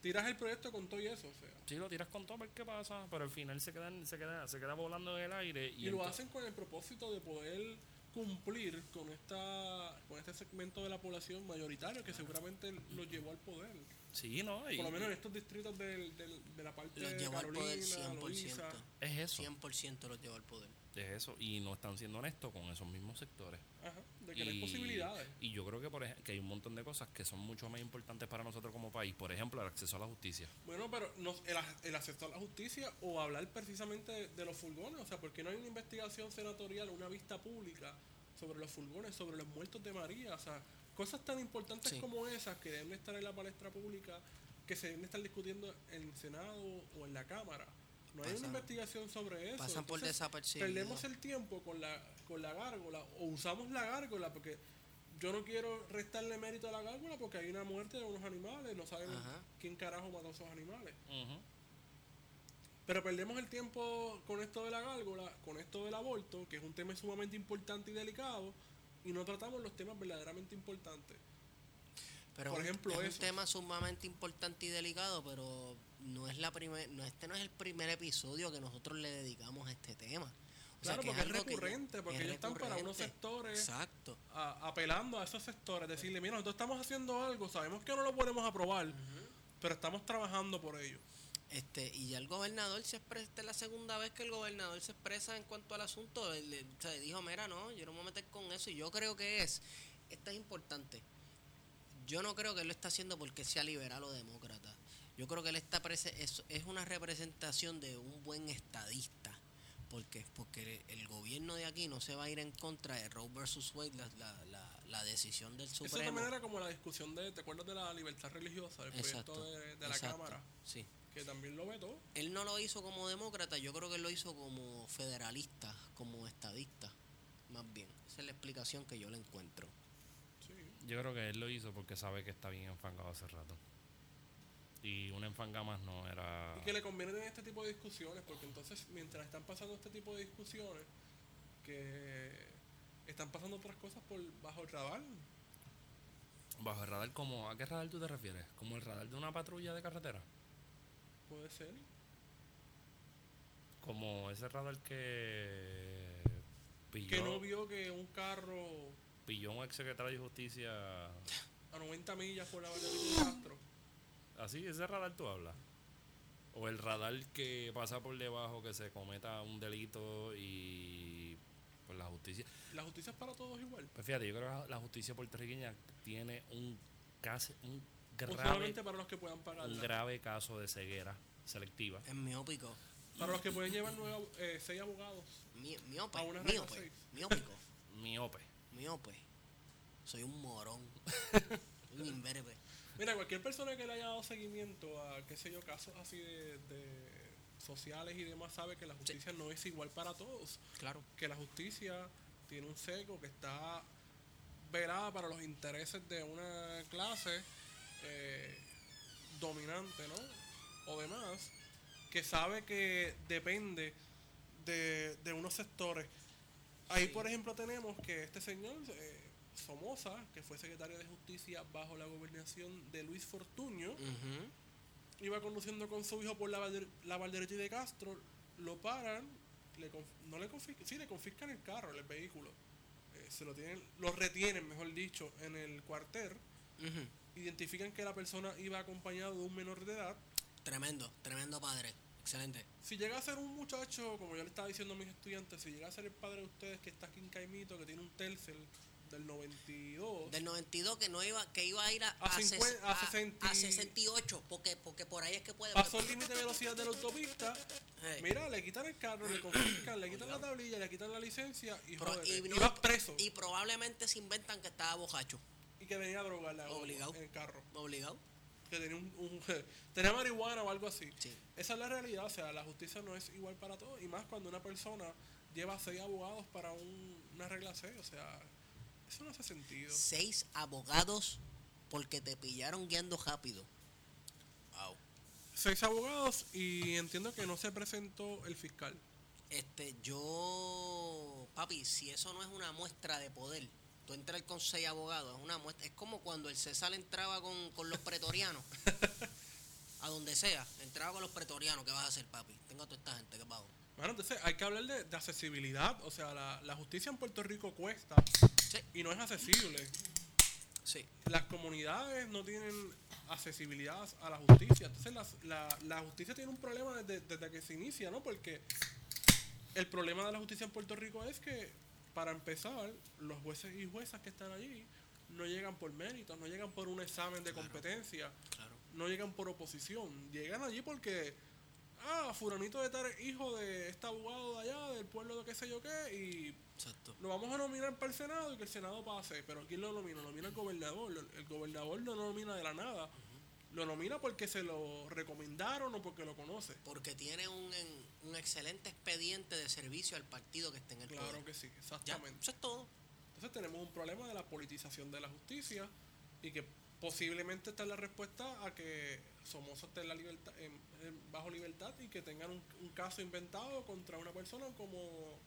Tiras el proyecto con todo y eso, o sea. Sí, lo tiras con todo a ver qué pasa, pero al final se queda, se queda, se queda volando en el aire. Y, Y, lo hacen con el propósito de poder cumplir con esta con este segmento de la población mayoritario que seguramente los llevó al poder. Sí, ¿no? Y- Por lo menos en estos distritos del, del- de la parte Los de llevó al poder Carolina, 100%. Loíza. es eso. 100% los llevó al poder. Es eso. Y no están siendo honestos con esos mismos sectores. Ajá, de que no hay posibilidades. Y yo creo que, por ej- que hay un montón de cosas que son mucho más importantes para nosotros como país. Por ejemplo, el acceso a la justicia. Bueno, pero no, el, el acceso a la justicia o hablar precisamente de, de los furgones, o sea, porque no hay una investigación senatorial, una vista pública sobre los furgones, sobre los muertos de María, o sea, cosas tan importantes Sí. como esas que deben estar en la palestra pública, que se deben estar discutiendo en el Senado o en la Cámara. No hay una investigación sobre eso. pasan por desapercibido. Perdemos el tiempo con la, con la gárgola o usamos la gárgola porque yo no quiero restarle mérito a la gárgola porque hay una muerte de unos animales, no sabemos Ajá. quién carajo mató a esos animales. Pero perdemos el tiempo con esto de la gárgola, con esto del aborto, que es un tema sumamente importante y delicado, y no tratamos los temas verdaderamente importantes. Pero Por ejemplo, es un tema sumamente importante y delicado, pero no es la primer, no este no es el primer episodio que nosotros le dedicamos a este tema. O Claro, que porque es que recurrente, porque es ellos están para unos sectores Exacto. a- apelando a esos sectores, decirle, mira, nosotros estamos haciendo algo, sabemos que no lo podemos aprobar, pero estamos trabajando por ello. Este, y ya el gobernador se expresa, esta es la segunda vez que el gobernador se expresa en cuanto al asunto. Él, él, o sea, dijo, mira, no, yo no me voy a meter con eso. Y yo creo que es, esto es importante. Yo no creo que él lo está haciendo porque sea liberal o demócrata. Yo creo que él está es, es una representación de un buen estadista. porque Porque el, gobierno de aquí no se va a ir en contra de Roe versus Wade, la, la, la, la decisión del Eso Supremo. también era como la discusión de, ¿te acuerdas de la libertad religiosa, el Exacto. proyecto de, de la exacto, Cámara? Sí. Que también lo vetó. Él no lo hizo como demócrata, yo creo que él lo hizo como federalista, como estadista, más bien. Esa es la explicación que yo le encuentro. Sí. Yo creo que él lo hizo porque sabe que está bien enfangado hace rato. Y una enfanga más no era. Y que le conviene tener este tipo de discusiones, porque entonces mientras están pasando este tipo de discusiones, que están pasando otras cosas por bajo el radar. Bajo el radar, como, ¿a qué radar tú te refieres? ¿Como el radar de una patrulla de carretera? Puede ser. Como ese radar que pilló, Que no vio que un carro pilló un ex secretario de justicia. a 90 millas por la de Castro. Así, ese radar tú hablas. O el radar que pasa por debajo, que se cometa un delito y pues la justicia. La justicia es para todos igual. Pues fíjate, yo creo que la justicia puertorriqueña tiene un casi un Grave, solamente para los que puedan un pagarla. grave caso de ceguera selectiva. Es miópico. Para los que pueden llevar nueve, eh, seis abogados. Mi, miope, A una miope, seis. miópico, Miope. miope. Soy un morón. un imberbe. Mira, cualquier persona que le haya dado seguimiento a, qué sé yo, casos así de, de sociales y demás, sabe que la justicia no es igual para todos. Claro. Que la justicia tiene un seco que está velada para los intereses de una clase eh, dominante, ¿no? O demás, que sabe que depende de, de unos sectores. Ahí, por ejemplo, tenemos que este señor, eh, Somoza, que fue secretario de Justicia bajo la gobernación de Luis Fortuño, iba conduciendo con su hijo por la, Valder- la Valderecha de Castro, lo paran, le no le confiscan, sí, le confiscan el carro, el vehículo, eh, se lo tienen, lo retienen, mejor dicho, en el cuartel. Identifican que la persona iba acompañado de un menor de edad. Tremendo, tremendo padre. Excelente. Si llega a ser un muchacho, como yo le estaba diciendo a mis estudiantes, si llega a ser el padre de ustedes que está aquí en Caimito, que tiene un Telcel del 92, Del 92 que no iba, que iba a ir a, A ses- 50 a a- 60 a 68, porque, porque por ahí es que puede. pasó el límite de velocidad de la autopista, Hey. mira, le quitan el carro, le confiscan, le quitan la tablilla, le quitan la licencia y, Pro- joder, y y, no- vas preso. Y probablemente se inventan que estaba bojacho. Que venía a drogarla Obligado. en el carro. Obligado. Que tenía, un, un- tenía marihuana o algo así. Sí. Esa es la realidad, o sea, la justicia no es igual para todos. Y más cuando una persona lleva seis abogados para un- una regla C, o sea, eso no hace sentido. Seis abogados porque te pillaron guiando rápido. Wow. Seis abogados y entiendo que no se presentó el fiscal. Este, yo papi, si eso no es una muestra de poder, tú entras con seis abogados, es una muestra, es como cuando el César entraba con, con los pretorianos, a donde sea, entraba con los pretorianos, ¿qué vas a hacer, papi? Tengo a toda esta gente que pago. Bueno, entonces hay que hablar de, de accesibilidad. O sea, la, la justicia en Puerto Rico cuesta Sí, y no es accesible. sí, Las comunidades no tienen accesibilidad a la justicia. Entonces las- la, la justicia tiene un problema desde, desde que se inicia, ¿no? Porque el problema de la justicia en Puerto Rico es que, para empezar, los jueces y juezas que están allí no llegan por méritos, no llegan por un examen de competencia, claro. no llegan por oposición. Llegan allí porque, ah, furanito de tal hijo de este abogado de allá, del pueblo de qué sé yo qué, y Exacto. lo vamos a nominar para el Senado y que el Senado pase. Pero ¿quién lo nomina? Lo nomina el gobernador. El, el gobernador no lo nomina de la nada. Lo nomina porque se lo recomendaron o porque lo conoce. Porque tiene un, un excelente expediente de servicio al partido que esté en el Claro poder. que sí, Ya, exactamente. eso es todo. Entonces tenemos un problema de la politización de la justicia y que posiblemente está la respuesta a que Somoza esté en la libertad, en- en- bajo libertad y que tengan un, un caso inventado contra una persona como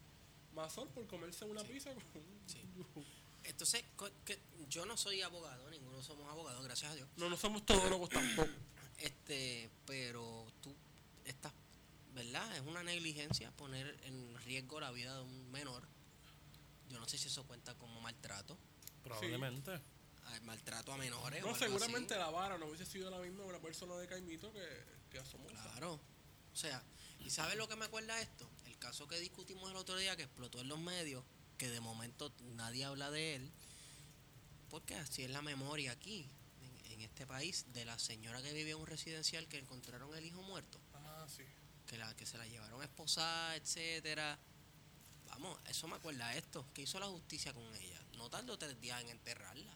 Mazor por comerse una pizza con Sí. Entonces, que yo no soy abogado, ninguno somos abogados, gracias a Dios. No, no somos todólogos tampoco. Este, pero tú estás, ¿verdad? Es una negligencia poner en riesgo la vida de un menor. Yo no sé si eso cuenta como maltrato, Probablemente. maltrato a menores. o No, algo seguramente así. la vara no hubiese sido la misma una persona de Caimito que, que a Somoza. Claro. O sea, ¿y sabes lo que me acuerda esto? El caso que discutimos el otro día que explotó en los medios, que de momento nadie habla de él, porque así es la memoria aquí, en, en este país, de la señora que vivía en un residencial que encontraron el hijo muerto. Ah, sí. que la que se la llevaron a esposar, etcétera. Vamos, eso me acuerda a esto. ¿Qué hizo la justicia con ella? No tardó tres días en enterrarla.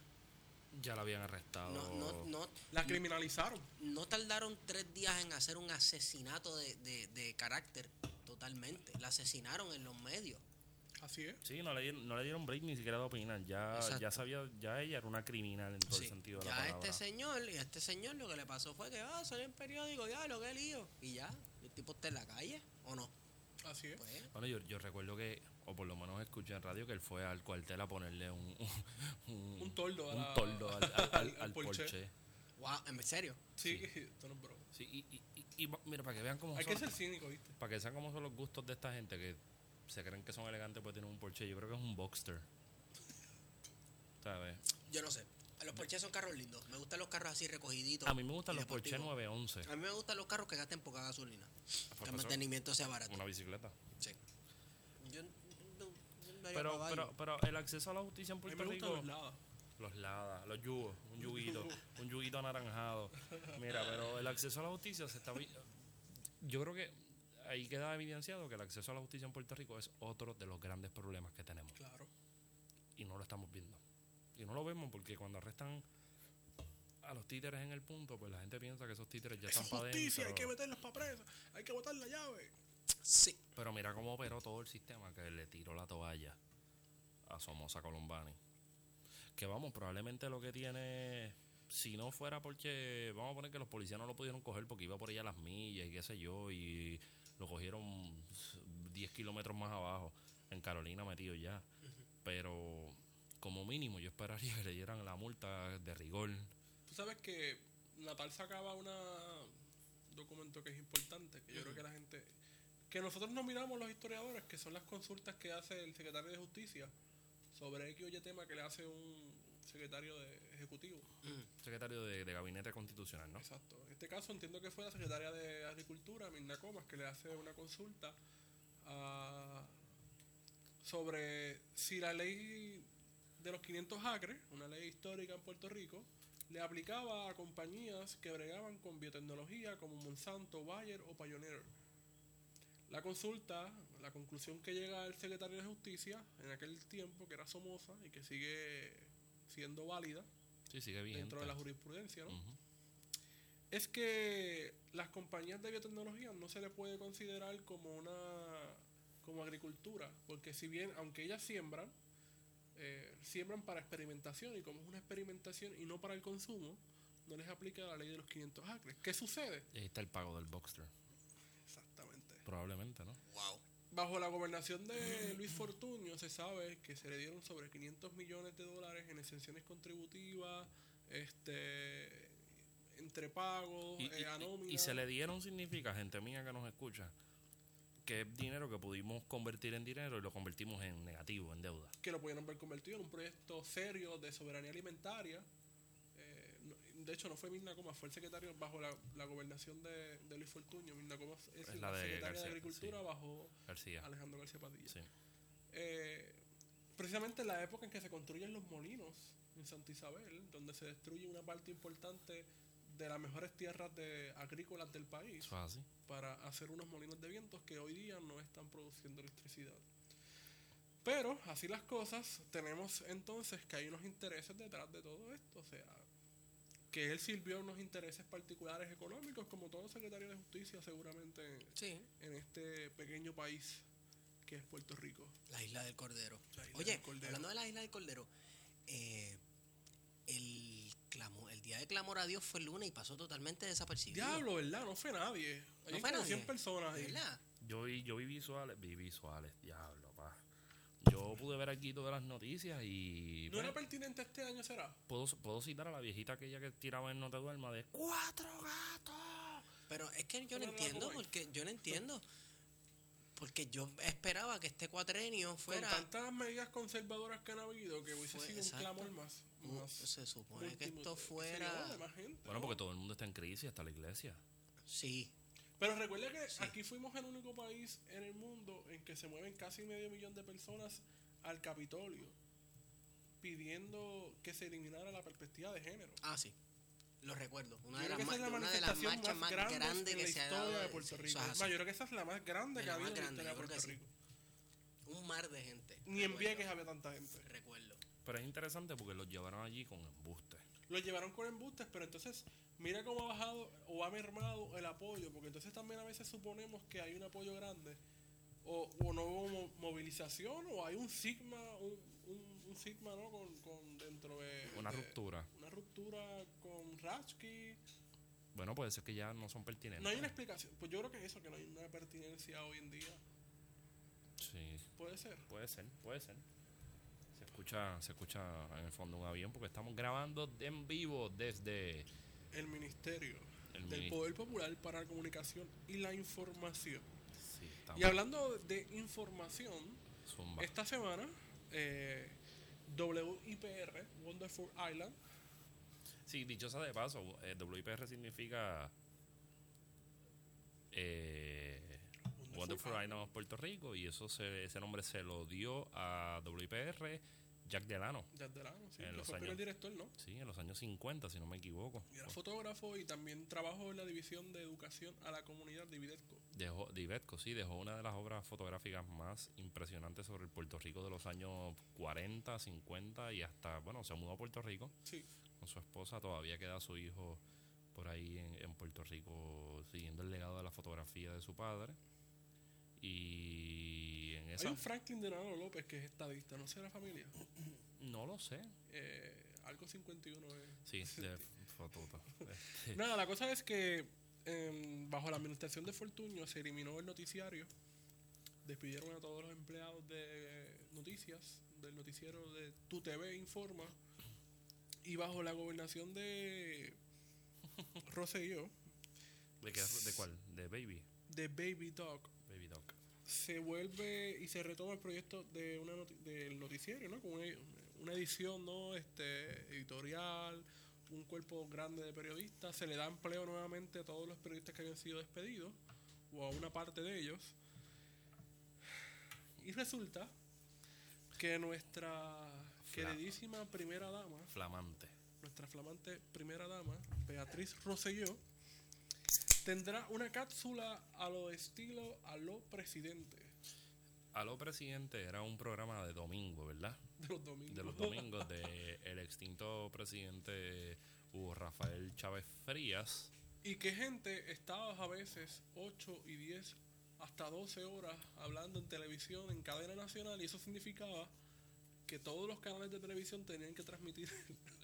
Ya la habían arrestado. No, no, no, La criminalizaron. no tardaron tres días en hacer un asesinato de, de, de carácter totalmente. La asesinaron en los medios. Así es. Sí, no le, dieron, no le dieron break ni siquiera de opinar. Ya, Exacto. ya sabía, ya ella era una criminal en todo Sí. el sentido de la Ya a palabra. este señor, y a este señor lo que le pasó fue que, ah, salió en periódico, ya, lo que lío. Y ya, el tipo está en la calle, ¿o no? Así es. Pues, Bueno, yo, yo recuerdo que, o por lo menos escuché en radio, que él fue al cuartel a ponerle un, un, Un toldo a un la- toldo al, al, al- al al Porsche. Porsche. wow, ¿en serio? Sí, esto no es broma. Sí, y, y, y- y mira, para que vean cómo Hay son, que ser cínico, ¿viste? para que sean cómo son los gustos de esta gente que se creen que son elegantes pues tienen un Porsche. Yo creo que es un Boxster. ¿Sabes? Yo no sé. Los Porsche son carros lindos. Me gustan los carros así recogiditos. A mí me gustan los Porsche deportivos. 911. A mí me gustan los carros que gasten poca gasolina. Que Por el mantenimiento sea barato. Una bicicleta. Sí. Yo, no- Pero, pero, pero el acceso a la justicia en A mí Puerto me Rico. los lados. Los ladas, los yugos, un yuguito, un yuguito anaranjado. Mira, pero el acceso a la justicia se está. Yo creo que ahí queda evidenciado que el acceso a la justicia en Puerto Rico es otro de los grandes problemas que tenemos. Claro. Y no lo estamos viendo. Y no lo vemos porque cuando arrestan a los títeres en el punto, pues la gente piensa que esos títeres ya están es para justicia, hay que meterlos para presa. Hay que botar la llave. Sí. Pero mira cómo operó todo el sistema que le tiró la toalla a Somoza Colombani. Que vamos, probablemente lo que tiene, si no fuera porque, vamos a poner que los policías no lo pudieron coger porque iba por allá a las millas y qué sé yo, y lo cogieron 10 kilómetros más abajo, en Carolina metido ya. Pero como mínimo yo esperaría que le dieran la multa de rigor. Tú sabes que Natal sacaba un documento que es importante, que yo creo que la gente... Que nosotros no miramos los historiadores, que son las consultas que hace el secretario de Justicia sobre X o Y tema que le hace un secretario de ejecutivo. Mm. Secretario de, de Gabinete Constitucional, ¿no? Exacto. En este caso entiendo que fue la secretaria de Agricultura, Mirna Comas, que le hace una consulta a- sobre si la ley de los 500 acres, una ley histórica en Puerto Rico, le aplicaba a compañías que bregaban con biotecnología como Monsanto, Bayer o Pioneer. La consulta, la conclusión que llega el secretario de Justicia en aquel tiempo, que era Somoza y que sigue siendo válida Sí, sigue vigente. dentro de la jurisprudencia, ¿no? Es que las compañías de biotecnología no se le puede considerar como una como agricultura, porque si bien, aunque ellas siembran, eh, siembran para experimentación y como es una experimentación y no para el consumo, no les aplica la ley de los 500 acres. ¿Qué sucede? Y ahí está el pago del Boxster. Exactamente. Probablemente, ¿no? Wow. Bajo la gobernación de Luis Fortuño se sabe que se le dieron sobre 500 millones de dólares en exenciones contributivas, este entre pagos, Y, eh, y se le dieron significa, gente mía que nos escucha, que es dinero que pudimos convertir en dinero y lo convertimos en negativo, en deuda. que lo pudieron haber convertido en un proyecto serio de soberanía alimentaria. De hecho, no fue Mirna Comas, fue el secretario bajo la, la gobernación de, de Luis Fortuño. Mirna Comas es, Es la, de secretaria García, de Agricultura sí. bajo García. Alejandro García Padilla. Sí. Eh, precisamente en la época en que se construyen los molinos en Santa Isabel, donde se destruye una parte importante de las mejores tierras de, agrícolas del país para hacer unos molinos de vientos que hoy día no están produciendo electricidad. Pero, así las cosas, tenemos entonces que hay unos intereses detrás de todo esto. O sea, que él sirvió unos intereses particulares económicos, como todo secretario de justicia seguramente en, Sí, en este pequeño país que es Puerto Rico. la isla del Cordero. La isla Oye, del Cordero. hablando de la isla del Cordero, eh, el, clamo- el día de clamor a Dios fue el lunes y pasó totalmente desapercibido. Diablo, ¿verdad? No fue nadie. No fue nadie. 100 personas ahí. ¿Verdad? Yo vi, yo vi visuales, vi visuales, diablo. Yo pude ver aquí todas las noticias y ¿No pues, era pertinente este año, será? puedo, puedo citar a la viejita aquella que tiraba en No te duerma de ¡Cuatro gatos! Pero es que yo no entiendo, porque yo no entiendo. Porque yo esperaba que este cuatrenio fuera. Con tantas medidas conservadoras que han habido, que hubiese sido exacto. un clamor más. Uh, más se supone que esto fuera. Bueno, ¿no? porque todo el mundo está en crisis, hasta la iglesia. Sí, Pero recuerda que Sí. aquí fuimos el único país en el mundo en que se mueven casi medio millón de personas al Capitolio pidiendo que se eliminara la perspectiva de género. ah, sí. Lo recuerdo. Una de las, es la una de las manifestación marchas más más grandes grande en que la se ha historia dado. de Puerto Rico. es yo creo que esa es la más grande De que ha habido en la historia de Puerto Rico. Un mar de gente. Ni en Vieques había tanta gente. Recuerdo. Pero es interesante porque los llevaron allí con embuste. Lo llevaron con embustes, pero entonces mira cómo ha bajado o ha mermado el apoyo, porque entonces también a veces suponemos que hay un apoyo grande, o, o no hubo mo- movilización, o hay un sigma, un, un, un sigma, ¿no? Con, con dentro de... Una de- ruptura. Una ruptura con Ratsky. Bueno, puede ser que ya no son pertinentes. No hay una explicación. Pues yo creo que eso, que no hay una pertinencia hoy en día. Sí, Puede ser. puede ser, puede ser. Se escucha, se escucha en el fondo un avión porque estamos grabando en vivo desde El Ministerio el del Poder Popular para la Comunicación y la Información. Sí, Y hablando de información, zumba. Esta semana, eh, WIPR, Wonderful Island, Sí, dichosa de paso, eh, WIPR significa eh, Wonderful Island of Puerto Rico y eso se, ese nombre se lo dio a WIPR Jack Delano. Jack Delano, sí, En que los fue el primer años. director, ¿no? Sí, en los años 50, si no me equivoco. Y era fotógrafo y también trabajó en la división de educación a la comunidad de. Dejó, Divetco, sí, dejó una de las obras fotográficas más impresionantes sobre el Puerto Rico de los años 40, 50 y hasta, bueno, se mudó a Puerto Rico Sí, con su esposa, todavía queda su hijo por ahí en, en Puerto Rico siguiendo el legado de la fotografía de su padre. Y en hay esa... un Franklin Delano López que es estadista, no sé la familia. No lo sé. Eh, algo 51 es. Sí, de. Este, Nada, la cosa es que em, bajo la administración de Fortuño se eliminó el noticiario, despidieron a todos los empleados de noticias, del noticiero de Tu TV Informa, y bajo la gobernación de Rosselló, ¿De, qué, ¿De cuál? ¿De Baby? de Baby Dog, Baby Dog. Se vuelve y se retoma el proyecto de una noti- del noticiero, ¿no? Con una, una edición, ¿no? Este, editorial, un cuerpo grande de periodistas, se le da empleo nuevamente a todos los periodistas que habían sido despedidos, o a una parte de ellos. Y resulta que nuestra queridísima primera dama, Flamante. nuestra flamante primera dama, Beatriz Rosselló, tendrá una cápsula a lo estilo a lo presidente Aló Presidente era un programa de domingo, ¿verdad? de los domingos. de los domingos de el extinto presidente Hugo Rafael Chávez Frías. Y que gente estaba a veces 8 y 10 hasta 12 horas hablando en televisión, en cadena nacional, y eso significaba que todos los canales de televisión tenían que transmitir.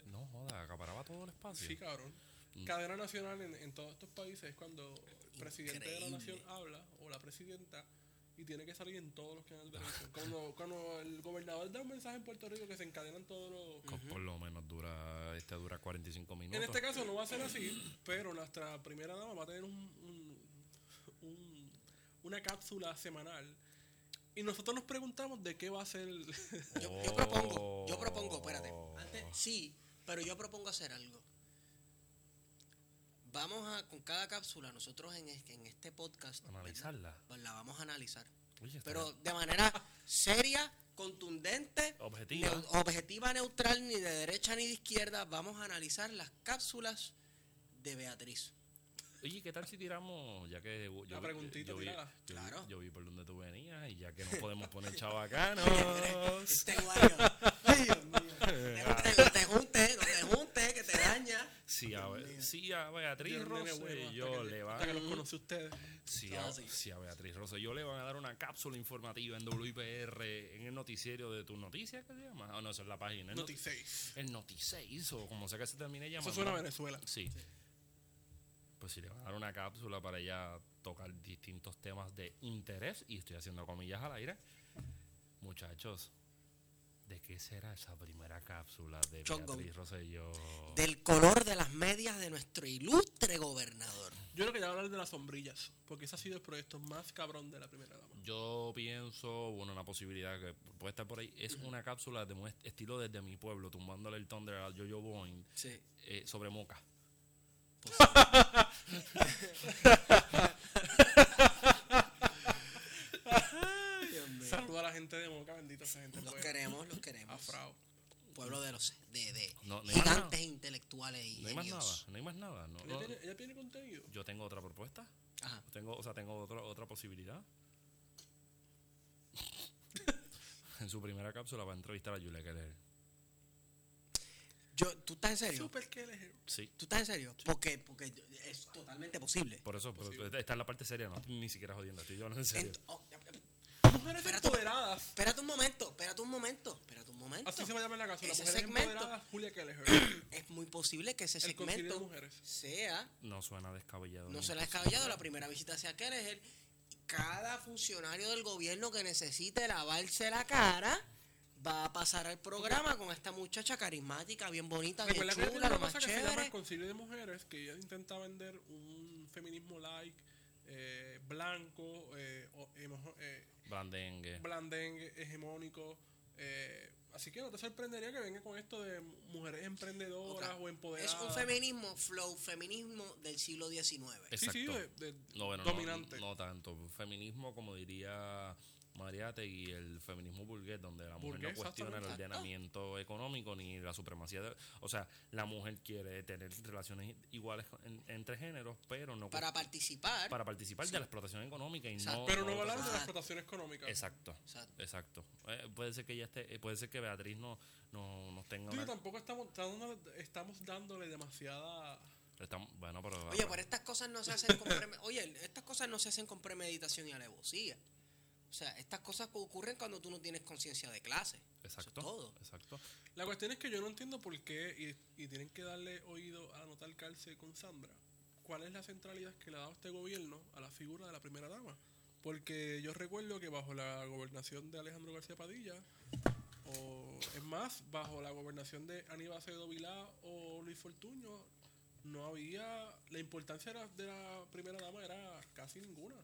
No joda, acaparaba todo el espacio. sí, cabrón. Mm. Cadena nacional en, en todos estos países es cuando el presidente de la nación habla o la presidenta y tiene que salir en todos los canales de televisión. Cuando, cuando el gobernador da un mensaje en Puerto Rico que se encadenan todos los... Por lo menos dura, este dura 45 minutos. En este caso no va a ser así, pero nuestra primera dama va a tener un, un- un- una cápsula semanal. Y nosotros nos preguntamos de qué va a ser... el- Yo, yo propongo, yo propongo, espérate. Antes, sí, pero yo propongo hacer algo. Vamos a, con cada cápsula, nosotros en, en este podcast, Analizarla. pues la vamos a analizar. Oye, Pero de manera seria, contundente, Objetiva. neu- objetiva, neutral, ni de derecha ni de izquierda. Vamos a analizar las cápsulas de Beatriz. Oye, ¿qué tal si tiramos, ya que yo, preguntita, yo vi, yo vi- Claro. yo vi por donde tú venías y ya que no podemos poner chavacanos, Este guayo. Ay, Dios mío. No te, no te juntes, no te juntes, si a, si a Beatriz Yo Rosselló hasta le hasta que van los conocí a ustedes. Ah, a, sí. a Beatriz Rosselló le van a dar una cápsula informativa en WIPR en el noticiero de tus noticias, ¿qué se llama? Ah, no, esa es la página. El Noti Noti- 6. el Noti 6 o como sea que se termine llamando. Eso suena a Venezuela. Sí. Pues si le van a dar una cápsula para ella tocar distintos temas de interés, y estoy haciendo comillas al aire, muchachos, ¿de qué será esa primera cápsula de Chongo. Beatriz Rosselló? Del color de las medias de nuestro ilustre gobernador. Yo creo que ya voy a hablar de las sombrillas, porque ese ha sido el proyecto más cabrón de la primera dama. Yo pienso, bueno, una posibilidad que puede estar por ahí, es una cápsula de estilo desde mi pueblo, tumbándole el thunder a Jojo Boing Sí. eh, sobre Moca. Saluda a la gente de Moca, bendita esa gente. Los queremos, los queremos. Afrao. Pueblo de los de, de No, no gigantes nada. intelectuales y No hay más nada, no hay más nada. no- ¿Ella, no- tiene, ella tiene contenido? yo tengo otra propuesta. Ajá. Tengo, o sea, tengo otra, otra posibilidad. en su primera cápsula va a entrevistar a Julia Keller. Yo, ¿Tú estás en serio? Super Sí. ¿Tú estás en serio? Porque, porque es totalmente posible. Por eso, por- está en la parte seria, no estoy ni siquiera jodiendo, estoy hablando en serio. Ent- oh, Mujeres Espérate. empoderadas. espérate un momento, espérate un momento, espérate un momento. Así se va a llamar la. Ese Mujeres segmento- empoderadas, Julia Kelleher. Es muy posible que ese segmento mujeres. sea, No suena descabellado. no imposible. descabellado, la primera visita sea Keller. Cada funcionario del gobierno que necesite lavarse la cara va a pasar al programa con esta muchacha carismática, bien bonita, bien chula, una lo más cosa que se llama el chévere. concilio de mujeres, que ella intenta vender un feminismo like, eh, blanco, eh, eh, Blandengue. blandengue, hegemónico. eh, así que no te sorprendería que venga con esto de mujeres emprendedoras o Es empoderadas. un feminismo, flow, feminismo del siglo XIX. Sí, sí, Exacto. de, de No, bueno, no- dominante. No, tanto. Feminismo, como diría Mariategui, el feminismo burgués, donde la mujer Burgués, no cuestiona el ordenamiento económico ni la supremacía. De, o sea, la mujer quiere tener relaciones iguales en- entre géneros, pero no Para participar. para participar de la explotación económica y Exacto. no. Pero no no va a hablar de la explotación económica. Exacto, Exacto. exacto. Eh, puede ser que ella esté, eh, puede ser que Beatriz no, no, nos tenga una. tampoco estamos, dándole- estamos dándole demasiada... estamos- bueno, pero. Oye, pero estas cosas no se hacen con Oye, estas cosas no se hacen con premeditación y alevosía. O sea, estas cosas ocurren cuando tú no tienes conciencia de clase. Eso Exacto. es todo. Exacto. La cuestión es que yo no entiendo por qué, y, y tienen que darle oído a notar calce con Sandra, cuál es la centralidad que le ha dado este gobierno a la figura de la primera dama. Porque yo recuerdo que bajo la gobernación de Alejandro García Padilla, o es más, bajo la gobernación de Aníbal Acevedo Vilá o Luis Fortuño, no había, la importancia era- de la primera dama era casi ninguna.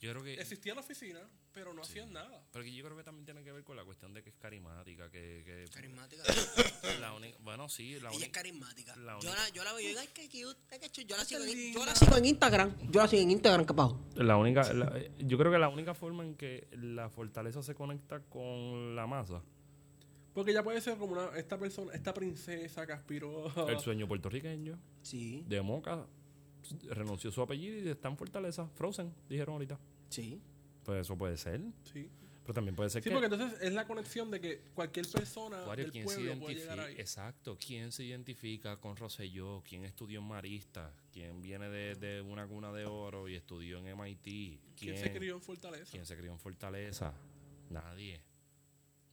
Yo creo que. Existía la oficina, pero no hacían nada. Pero que yo creo que también tiene que ver con la cuestión de que es carismática, que, que Carismática. la única, bueno, sí, la Ella es carismática. la yo, la, yo la veo y digo, ay, qué cute, ay, qué chulo. Yo la, sigo en, yo la sigo en Instagram. Yo la sigo en Instagram, ¿qué pasó? la única, la- yo creo que la única forma en que la fortaleza se conecta con la masa, Porque ella puede ser como una, esta persona, esta princesa que aspiró a- el sueño puertorriqueño Sí, de Moca renunció su apellido y está en fortaleza, Frozen, dijeron ahorita. sí. Pues eso puede ser, Sí, pero también puede ser sí que porque entonces es la conexión de que cualquier persona del ¿quién se pueblo puede llegar identifica? ahí. Exacto, ¿quién se identifica con Rosselló? ¿Quién estudió en Marista? ¿Quién viene de, de una cuna de oro y estudió en MIT? ¿Quién se crió en Fortaleza? ¿Quién se crió en Fortaleza? Nadie.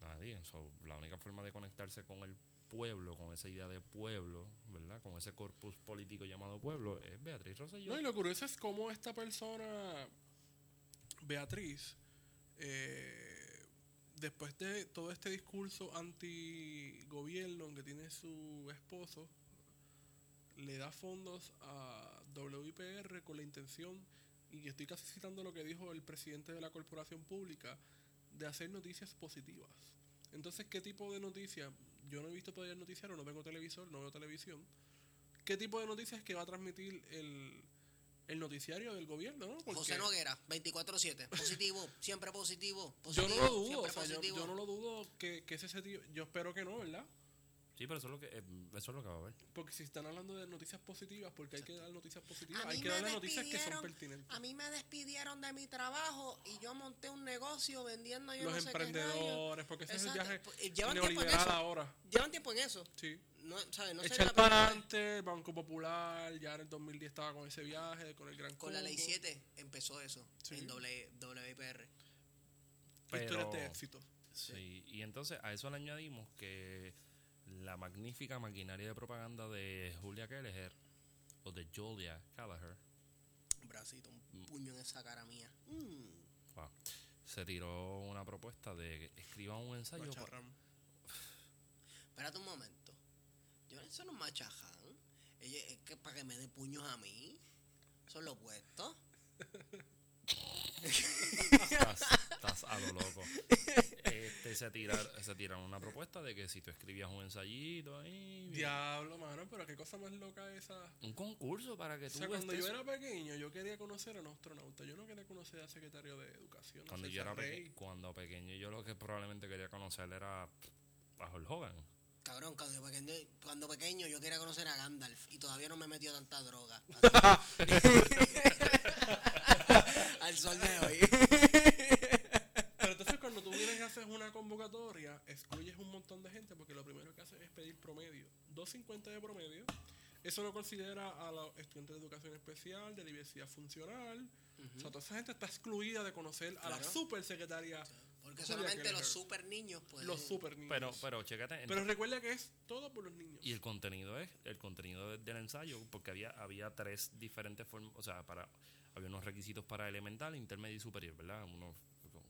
Nadie. So, la única forma de conectarse con el pueblo, con esa idea de pueblo, ¿verdad? Con ese corpus político llamado pueblo, es Beatriz Rosselló. No, y lo curioso es cómo esta persona, Beatriz, eh, después de todo este discurso anti-gobierno que tiene su esposo, le da fondos a WIPR con la intención, y estoy casi citando lo que dijo el presidente de la corporación pública, de hacer noticias positivas. Entonces, ¿qué tipo de noticias? Yo no he visto todavía el noticiario, no tengo televisor, no veo televisión. ¿Qué tipo de noticias que va a transmitir el, el noticiario del gobierno? ¿no? Porque José Noguera, 24-7. Positivo, siempre positivo. yo positivo no lo dudo, siempre o sea, yo, yo no lo dudo que, que ese sentido, yo espero que no, ¿verdad? Sí, pero eso es lo que, eh, eso es lo que va a haber. Porque si están hablando de noticias positivas, porque hay que dar noticias positivas, hay que darle noticias que son pertinentes. A mí me despidieron de mi trabajo y yo monté un negocio vendiendo yo Los no sé qué rayos. emprendedores, porque ese es el viaje pues, eh, llevan tiempo en neoliberal eso. ahora. Llevan tiempo en eso. Sí. No, ¿sabes? no Echar para adelante, el Banco Popular, ya en el 2010 estaba con ese viaje, con el Gran Con la ley Combo. 7 empezó eso. Sí. En W- WIPR. Historias Pero- de éxito. Sí, y entonces a eso le añadimos que la magnífica maquinaria de propaganda de Julia Kelleher, o de Julia Kelleher, Un bracito, un puño en esa cara mía. Mm. wow, se tiró una propuesta de que escriba un ensayo. Espérate un momento. Yo eso no es machaján. Es que para que me dé puños a mí. Eso es lo opuesto. estás, estás a lo loco. Este, se, tira, se tiraron una propuesta de que si tú escribías un ensayito ahí, Diablo, mano, pero qué cosa más loca esa. un concurso para que O tú sea, cuando estés- yo era pequeño, yo quería conocer a un astronauta. Yo no quería conocer al secretario de Educación. cuando yo era peque- cuando pequeño yo lo que probablemente quería conocer era a Hulk Hogan. Cabrón, cuando pequeño, cuando pequeño yo quería conocer a Gandalf y todavía no me he metido tanta droga. Al sol de hoy. Pero entonces cuando tú vienes y haces una convocatoria, excluyes un montón de gente porque lo primero que haces es pedir promedio. 2.50 de promedio. Eso no considera a los estudiantes de educación especial, de diversidad funcional. O sea, toda esa gente está excluida de conocer a la Claro. super secretaria. Porque solamente los super niños pues Los super niños. Pero, pero chécate. Pero recuerda que es todo por los niños. Y el contenido es el contenido de- del ensayo, porque había había tres diferentes formas, o sea, para había unos requisitos para elemental, intermedio y superior, ¿verdad? Uno,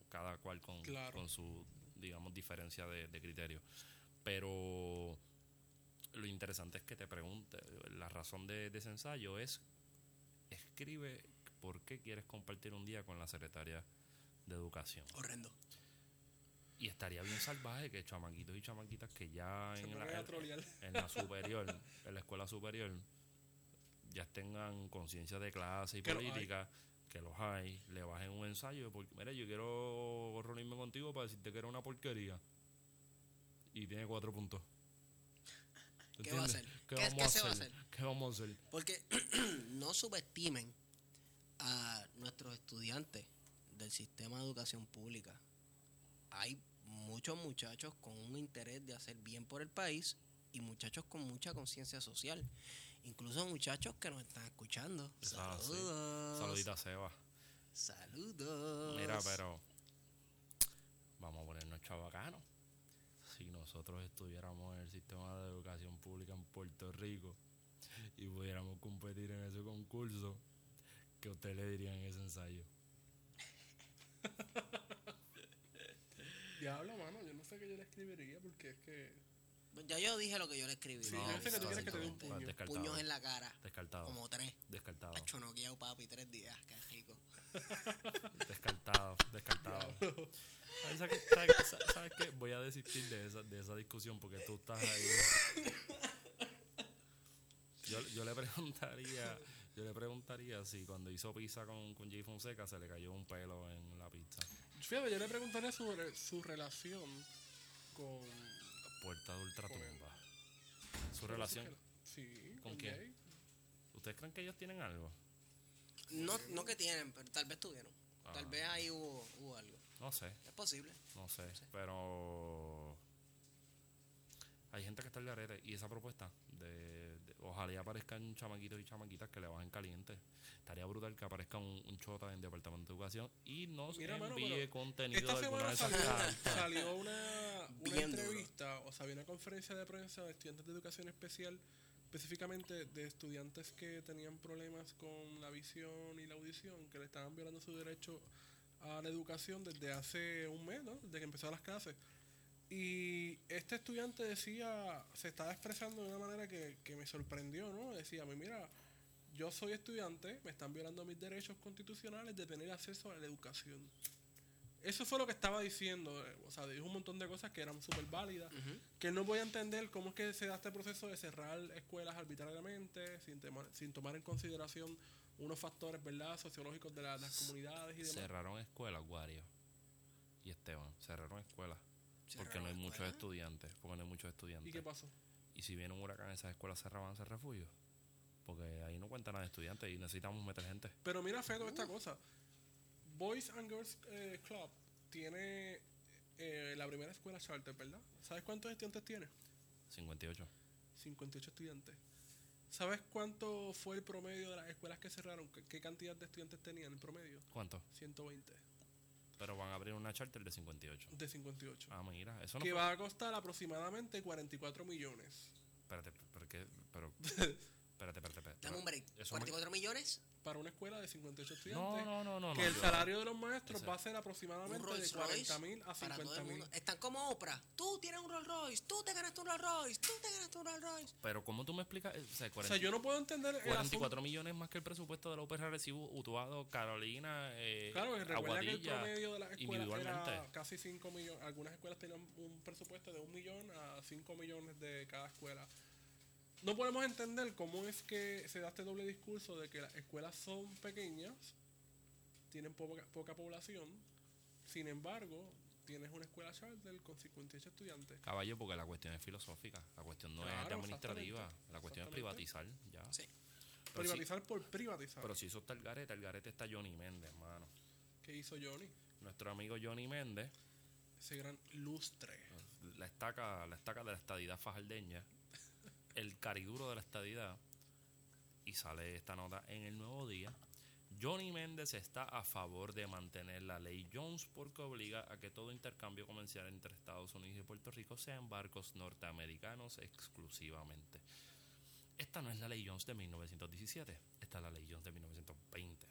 cada cual con, Claro. con su, digamos, diferencia de, de criterio. Pero lo interesante es que te pregunte, la razón de, de ese ensayo es, escribe por qué quieres compartir un día con la secretaria de educación. Horrendo. Y estaría bien salvaje que chamaquitos y chamaquitas que ya en la, en la superior, en la escuela superior, ya tengan conciencia de clase y Que política, que los hay, le bajen un ensayo, porque mira, yo quiero reunirme contigo para decirte que era una porquería. Y tiene cuatro puntos. ¿Qué va a ¿Entiendes? hacer? ¿Qué, ¿Qué- vamos qué a se va a hacer? ¿Qué vamos a hacer? Porque no subestimen a nuestros estudiantes del sistema de educación pública. Hay muchos muchachos con un interés de hacer bien por el país y muchachos con mucha conciencia social. Incluso muchachos que nos están escuchando. Así. Saludos. Saludita Seba. Saludos. Mira, pero vamos a ponernos chavacanos. Si nosotros estuviéramos en el sistema de educación pública en Puerto Rico y pudiéramos competir en ese concurso, ¿qué ustedes le dirían en ese ensayo? Diablo, mano, yo no sé qué yo le escribiría porque es que. Ya yo dije lo que yo le escribí. Sí, ¿no? que tú quieres que te dé un puño. Descartado. Puños en la cara. Descartado. Como tres. Descartado. Hacho noqueado, papi, tres días. Qué rico. Descartado. Descartado. ¿Sabes, sabes, sabes- sabes qué? Voy a desistir de esa, de esa discusión porque tú estás ahí. Yo, yo le preguntaría, yo le preguntaría si cuando hizo pizza con, con Jay Fonseca se le cayó un pelo en la pizza. Fíjate, yo le preguntaría sobre su relación con. Puerta de ultratumba. Su relación. Sí, ¿Con quién? Jay. ¿Ustedes creen que ellos tienen algo? No, no que tienen, pero tal vez tuvieron. Tal Ah. vez ahí hubo, hubo algo. No sé, Es posible. no sé, pero hay gente que está en la arete y esa propuesta de- ojalá y aparezcan chamaquitos y chamaquitas que le bajen caliente. Estaría brutal que aparezca un, un chota en el departamento de educación y nos Mira, envíe contenido Esta de alguna de esas salió, cartas. salió una, una Bien duro. entrevista, o sea, había una conferencia de prensa de estudiantes de educación especial, específicamente de estudiantes que tenían problemas con la visión y la audición, que le estaban violando su derecho a la educación desde hace un mes, ¿no? Desde que empezaron las clases. Y este estudiante decía, se estaba expresando de una manera que, que me sorprendió, ¿no? Decía, mira, yo soy estudiante, me están violando mis derechos constitucionales de tener acceso a la educación. Eso fue lo que estaba diciendo, eh, o sea, dijo un montón de cosas que eran súper válidas, que no voy a entender cómo es que se da este proceso de cerrar escuelas arbitrariamente, sin, tema- sin tomar en consideración unos factores, ¿verdad?, sociológicos de la- las comunidades y demás. Cerraron escuelas, Wario. Y Esteban, cerraron escuelas. Porque no hay muchos estudiantes. Porque no hay muchos estudiantes. ¿Y qué pasó? Y si viene un huracán, esas escuelas cerraban ese refugio. Porque ahí no cuentan nada de estudiantes y necesitamos meter gente. Pero mira, Fedo, esta cosa. Boys and Girls eh, Club tiene eh, la primera escuela charter, ¿verdad? ¿Sabes cuántos estudiantes tiene? 58. 58 estudiantes. ¿Sabes cuánto fue el promedio de las escuelas que cerraron? ¿Qué, qué cantidad de estudiantes tenían en promedio? ¿Cuánto? 120 Pero van a abrir una charter de 58. de 58. Ah, mira, eso no que fue- va a costar aproximadamente 44 millones Espérate, ¿pero qué? Pero... espérate, espérate, espérate. Dame un break. Eso me- 44 millones. Para una escuela de 58 No, estudiantes. no, no, no. que no, el salario de los maestros Ese- va a ser aproximadamente de Rolls 40 Royce mil a para todo 50 el mil. Están como Oprah. Tú tienes un Rolls Royce. Tú te ganaste un Rolls Royce. Tú te ganaste un Rolls Royce. Pero ¿cómo tú me explicas? O sea, O 40 sea, yo no puedo entender el 44 asunto. millones más que el presupuesto de la UPR Recibo, Utuado, Carolina, eh, Claro, recuerda que el Aguadilla, promedio de las escuelas individualmente. era casi 5 millones. Algunas escuelas tenían un presupuesto de un millón a 5 millones de cada escuela. No podemos entender cómo es que se da este doble discurso de que las escuelas son pequeñas, tienen poca, poca población, sin embargo, tienes una escuela charter con 58 estudiantes. Caballo, porque la cuestión es filosófica, la cuestión no es Claro, administrativa, la cuestión es privatizar, ya. Sí. Pero privatizar por privatizar. pero si está el garete, el garete está Johnny Méndez, hermano. ¿Qué hizo Johnny? Nuestro amigo Johnny Méndez, Ese gran lustre. la estaca, la estaca de la estadidad fajardeña, el cariduro de la estadidad, y sale esta nota en el nuevo día. Johnny Méndez está a favor de mantener la ley Jones porque obliga a que todo intercambio comercial entre Estados Unidos y Puerto Rico sea en barcos norteamericanos exclusivamente. Esta no es la ley Jones de 1917, esta es la ley Jones de 1920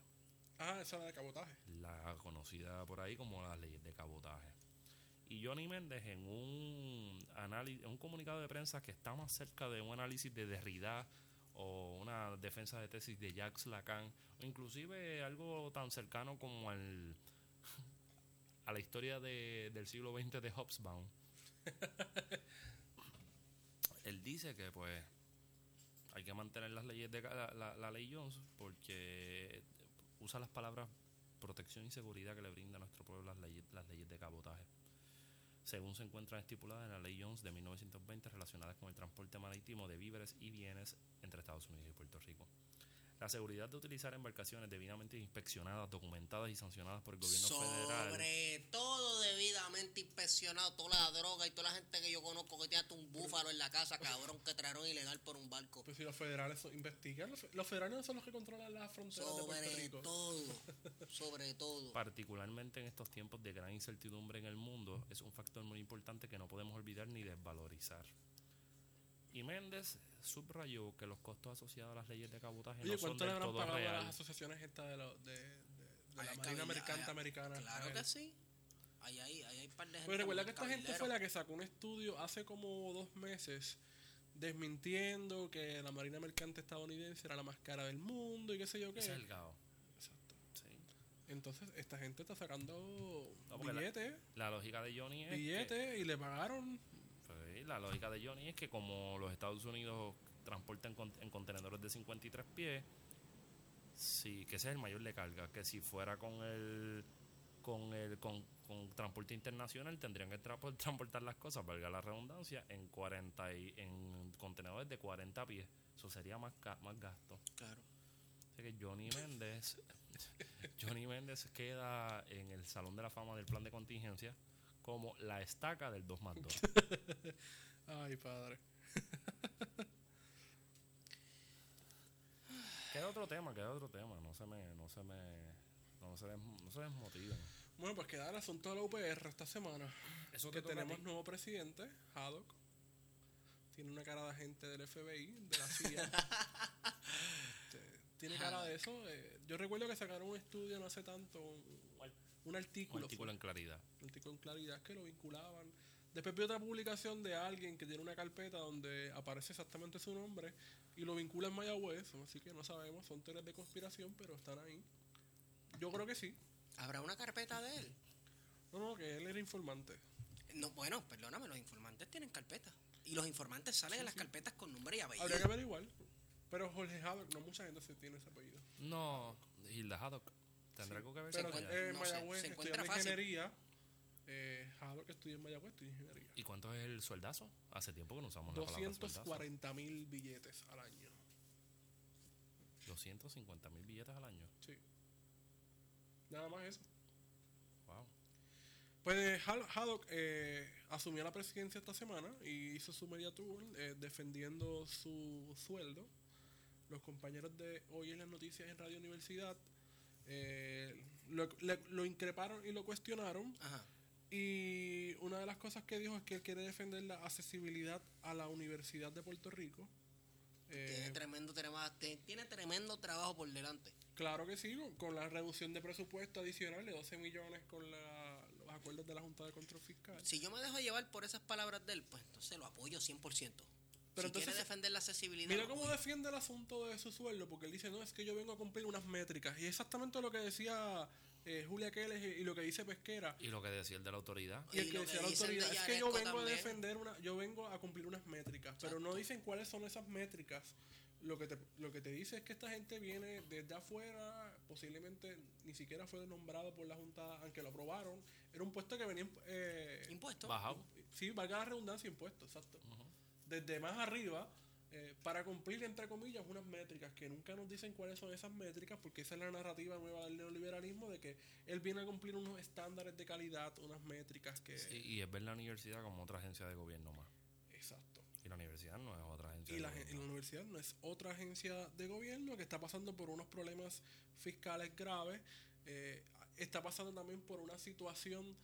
Ah, esa era de cabotaje. la conocida por ahí como las leyes de cabotaje. Y Johnny Méndez en un análisis, un comunicado de prensa que está más cerca de un análisis de Derrida o una defensa de tesis de Jacques Lacan, o inclusive algo tan cercano como al a la historia de- del siglo XX de Hobsbawm. Él dice que pues hay que mantener las leyes de la- la ley Jones porque usa las palabras protección y seguridad que le brinda a nuestro pueblo las leyes, las leyes de cabotaje. Según se encuentran estipuladas en la ley Jones de 1920 relacionadas con el transporte marítimo de víveres y bienes entre Estados Unidos y Puerto Rico. La seguridad de utilizar embarcaciones debidamente inspeccionadas, documentadas y sancionadas por el gobierno federal. Sobre todo debidamente inspeccionado. Toda la droga y toda la gente que yo conozco que tiene hasta un búfalo en la casa, cabrón, que trajeron ilegal por un barco. Pues si los federales son- investigan, los, fe- los federales no son los que controlan las fronteras de Puerto Sobre Rico. todo. Sobre todo. particularmente en estos tiempos de gran incertidumbre en el mundo, es un factor muy importante que no podemos olvidar ni desvalorizar. Y Méndez subrayó que los costos asociados a las leyes de cabotaje Oye, no son ¿cuánto le del todo pagado a real. las asociaciones estas de, lo- de, de- de la Marina cabilla, Mercante Americana? Claro que sí. Ahí hay, ahí hay par de gente. Pues recuerda que esta gente fue la que sacó un estudio hace como dos meses desmintiendo que la Marina Mercante estadounidense era la más cara del mundo y qué sé yo qué. Ese es el GAO. Exacto. Sí. Entonces, esta gente está sacando No, porque la- billetes, La lógica de Johnny es que, billetes y le pagaron. Pues, la lógica de Johnny es que como los Estados Unidos transportan con- en contenedores de 53 pies, sí, que ese es el mayor de carga, que si fuera con el con el con, con transporte internacional tendrían que tra- transportar las cosas, valga la redundancia, en 40 y, en contenedores de 40 pies. Eso sería más ca- más gasto. Claro. Así que Johnny Méndez Johnny Méndez queda en el Salón de la Fama del Plan de Contingencia como la estaca del 2 más 2. Ay, padre. Queda otro tema, queda otro tema. No se me, no se me, no se, des- no se desmotiven. Bueno, pues queda el asunto de la UPR esta semana. Eso que tenemos nuevo presidente, Haddock. Tiene una cara de agente del FBI, de la CIA. Este, Tiene cara de eso. eh, yo recuerdo que sacaron un estudio no hace tanto, un- un Un artículo, artículo fue, en claridad. un artículo en claridad que lo vinculaban. Después vi otra publicación de alguien que tiene una carpeta donde aparece exactamente su nombre y lo vincula en Mayagüez, así que no sabemos, son teorías de conspiración, pero están ahí. Yo creo que sí. ¿Habrá una carpeta de él? No, no, que él era informante. No, bueno, perdóname, los informantes tienen carpetas. Y los informantes salen en las carpetas con nombre y apellido. Habría que averiguar. Pero Jorge Haddock, no mucha gente se tiene ese apellido. No, Hilda Haddock. ¿Tendrá algo que ver Pero eh, no sé, Mayagüez, se estudiando fácil. ingeniería. Eh, Haddock estudia en Mayagüez, estudia ingeniería. ¿Y cuánto es el sueldazo? Hace tiempo que no usamos la palabra sueldazo. 240 mil billetes al año. 250 mil billetes al año. Sí. Nada más eso. Wow. Pues Hal- Haddock eh, asumió la presidencia esta semana y hizo su media tour eh, defendiendo su sueldo. Los compañeros de hoy en las noticias en Radio Universidad eh, lo, le- lo increparon y lo cuestionaron. Ajá. Y una de las cosas que dijo es que él quiere defender la accesibilidad a la Universidad de Puerto Rico. Eh, Tiene tremendo, tiene tremendo trabajo por delante. Claro que sí, con- con la reducción de presupuesto adicional de 12 millones con la- los acuerdos de la Junta de Control Fiscal. Si yo me dejo llevar por esas palabras de él, pues entonces lo apoyo 100%. Pero si quiere entonces- defender la accesibilidad. Mira cómo defiende el asunto de su sueldo, porque él dice, no, es que yo vengo a cumplir unas métricas. Y exactamente lo que decía eh, Julia Keles y, y lo que dice Pesquera. Y lo que decía el de la autoridad. Y el Y que lo decía que la de autoridad, es que yo vengo a defender una, yo vengo a cumplir unas métricas, pero no dicen cuáles son esas métricas. Lo que te, lo que te dice es que esta gente viene desde afuera, posiblemente ni siquiera fue nombrado por la Junta, aunque lo aprobaron. Era un puesto que venía eh, Impuesto. Bajado. Sí, valga la redundancia, impuestos, exacto. Desde más arriba, eh, para cumplir, entre comillas, unas métricas que nunca nos dicen cuáles son esas métricas, porque esa es la narrativa nueva del neoliberalismo, de que él viene a cumplir unos estándares de calidad, unas métricas que... Sí, y es ver la universidad como otra agencia de gobierno más. Exacto. Y la universidad no es otra agencia Y de la, gobierno. la universidad no es otra agencia de gobierno que está pasando por unos problemas fiscales graves. eh, está pasando también por una situación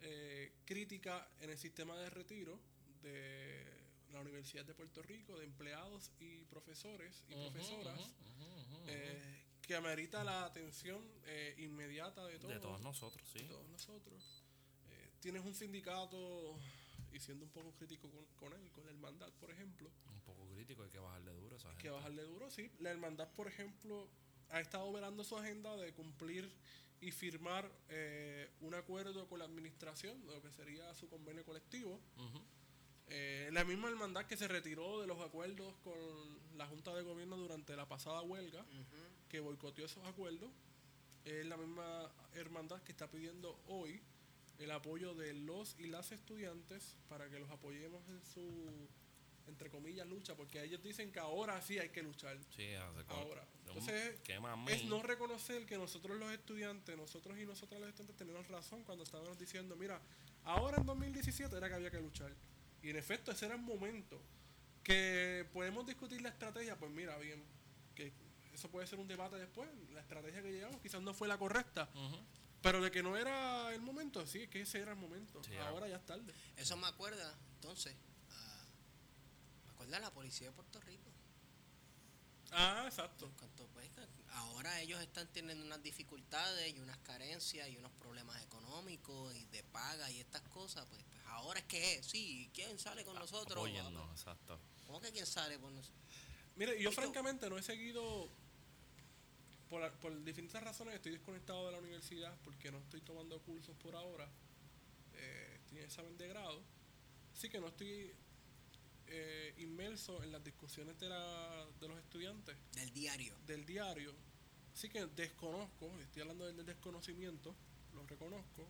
eh, crítica en el sistema de retiro de la Universidad de Puerto Rico, de empleados y profesores y profesoras, eh, que amerita la atención eh, inmediata de todos De todos nosotros, sí. de todos nosotros. Eh, tienes un sindicato, y siendo un poco crítico con, con él, con la hermandad, por ejemplo, Un poco crítico, hay que bajarle duro a esa gente. que bajarle duro, sí. La hermandad, por ejemplo, ha estado velando su agenda de cumplir y firmar eh, un acuerdo con la administración, lo que sería su convenio colectivo. Eh, la misma hermandad que se retiró de los acuerdos con la Junta de Gobierno durante la pasada huelga, que boicoteó esos acuerdos, es la misma hermandad que está pidiendo hoy el apoyo de los y las estudiantes para que los apoyemos en su, entre comillas, lucha, porque ellos dicen que ahora sí hay que luchar. Sí, Ahora. Entonces, es no reconocer que nosotros los estudiantes, nosotros y nosotras los estudiantes tenemos razón cuando estábamos diciendo, mira, ahora en 2017 era que había que luchar. Y en efecto, ese era el momento. Que podemos discutir la estrategia, pues mira, bien, que eso puede ser un debate después. La estrategia que llevamos quizás no fue la correcta. Pero de que no era el momento, sí, que ese era el momento. Sí, ahora ya es tarde. Eso me acuerda, entonces, a- me acuerda a la policía de Puerto Rico. Ah, exacto. Cuanto, pues, ahora ellos están teniendo unas dificultades y unas carencias y unos problemas económicos y de paga y estas cosas, pues ahora es que es, sí, ¿quién sale con nosotros? Apóyennos, exacto. ¿Cómo que quién sale por nosotros? Mire, yo francamente no he seguido, por, por distintas razones, estoy desconectado de la universidad porque no estoy tomando cursos por ahora. Eh, estoy en examen de grado. Así que no estoy eh, inmerso en las discusiones de, la, de los estudiantes Del diario. del diario. Así que desconozco, estoy hablando del desconocimiento, lo reconozco,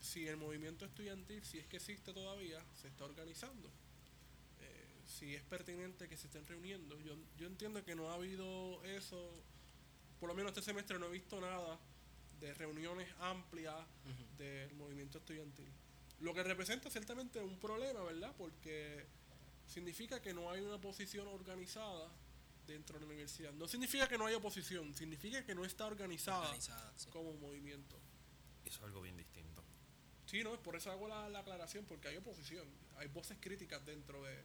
si el movimiento estudiantil, si es que existe todavía, se está organizando. Eh, si es pertinente que se estén reuniendo. Yo, yo entiendo que no ha habido eso, por lo menos este semestre no he visto nada de reuniones amplias del movimiento estudiantil. Lo que representa ciertamente un problema, ¿verdad? Porque significa que no hay una posición organizada dentro de la universidad. No significa que no haya oposición, significa que no está organizada, Organizada, sí. como movimiento. Eso es algo bien distinto. Sí, no, por eso hago la, la aclaración, porque hay oposición, hay voces críticas dentro de...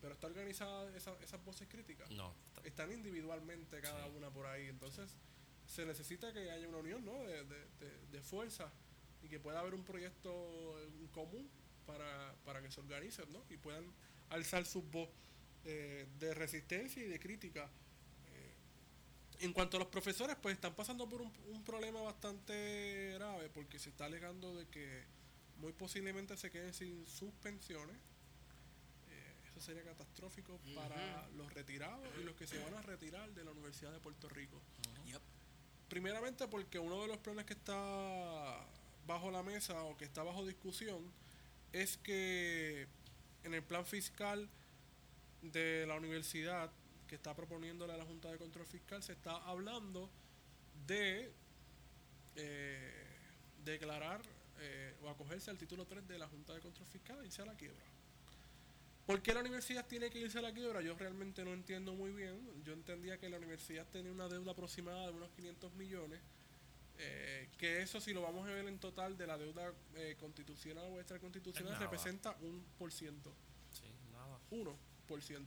Pero está organizada esa- esas voces críticas. No, está- Están individualmente cada Sí. una por ahí, entonces se necesita que haya una unión, ¿no? De, de, de, de fuerza y que pueda haber un proyecto en común para, para que se organicen ¿no? y puedan alzar su voz eh, de resistencia y de crítica. Eh, en cuanto a los profesores, pues están pasando por un, un problema bastante grave porque se está alegando de que muy posiblemente se queden sin suspensiones. Eh, eso sería catastrófico para los retirados y los que se van a retirar de la Universidad de Puerto Rico. Yep. Primeramente porque uno de los planes que está bajo la mesa o que está bajo discusión es que en el plan fiscal de la universidad que está proponiéndole a la Junta de Control Fiscal se está hablando de eh, declarar eh, o acogerse al título 3 de la Junta de Control Fiscal e irse a la quiebra. ¿Por qué la universidad tiene que irse a la quiebra? Yo realmente no entiendo muy bien. Yo entendía que la universidad tenía una deuda aproximada de unos 500 millones. eh, que eso, si lo vamos a ver en total de la deuda eh, constitucional o extraconstitucional, representa un por ciento. Sí, nada. 1%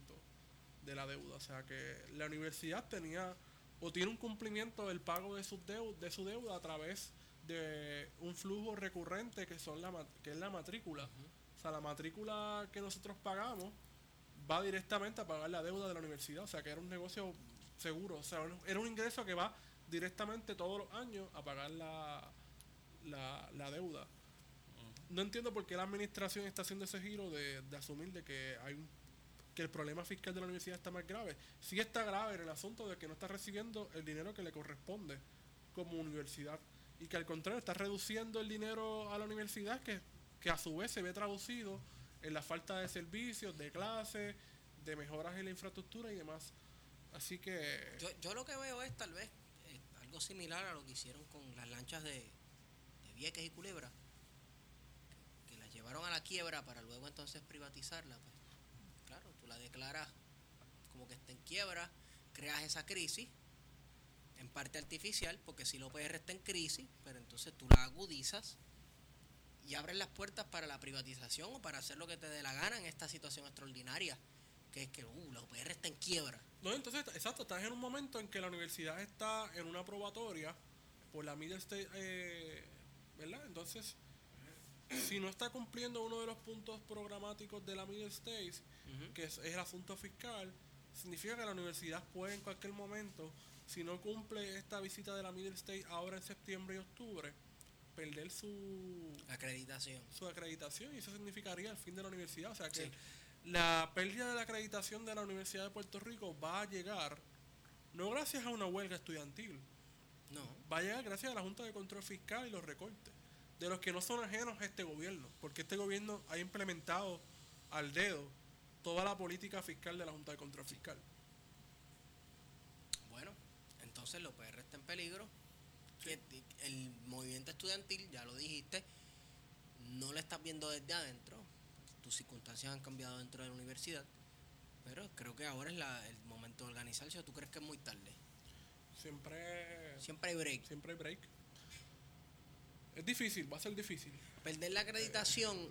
de la deuda. O sea que la universidad tenía o tiene un cumplimiento del pago de de su deuda a través de un flujo recurrente que, son la, que es la matrícula. O sea, la matrícula que nosotros pagamos va directamente a pagar la deuda de la universidad. O sea, que era un negocio seguro. O sea, era un ingreso que va directamente todos los años a pagar la, la, la deuda. No entiendo por qué la administración está haciendo ese giro de, de asumir de que hay un- que el problema fiscal de la universidad está más grave. Sí está grave en el asunto de que no está recibiendo el dinero que le corresponde como universidad y que al contrario está reduciendo el dinero a la universidad que, que a su vez se ve traducido en la falta de servicios, de clases, de mejoras en la infraestructura y demás. Así que Yo, yo lo que veo es tal vez eh, algo similar a lo que hicieron con las lanchas de, de Vieques y Culebra, que, que las llevaron a la quiebra para luego entonces privatizarla. Pues, claro, tú la declaras como que está en quiebra, creas esa crisis, en parte artificial, porque si la OPR está en crisis, pero entonces tú la agudizas y abres las puertas para la privatización o para hacer lo que te dé la gana en esta situación extraordinaria, que es que uh, la OPR está en quiebra. No, entonces, exacto, estás en un momento en que la universidad está en una probatoria por la Middle State, eh, ¿verdad? Entonces, si no está cumpliendo uno de los puntos programáticos de la Middle States, que es, es el asunto fiscal, significa que la universidad puede en cualquier momento, si no cumple esta visita de la Middle State ahora en septiembre y octubre, perder su, Acreditación. su acreditación y eso significaría el fin de la universidad. O sea que Sí. la pérdida de la acreditación de la Universidad de Puerto Rico va a llegar no gracias a una huelga estudiantil, No. va a llegar gracias a la Junta de Control Fiscal y los recortes, de los que no son ajenos a este gobierno, porque este gobierno ha implementado al dedo toda la política fiscal de la Junta de Control Fiscal. Entonces la OPR está en peligro. Que el movimiento estudiantil, ya lo dijiste, no lo estás viendo desde adentro. Tus circunstancias han cambiado dentro de la universidad. Pero creo que ahora es la- el momento de organizarse. ¿O tú crees que es muy tarde? Siempre, Siempre hay break. siempre hay break. Es difícil, va a ser difícil. Perder la acreditación,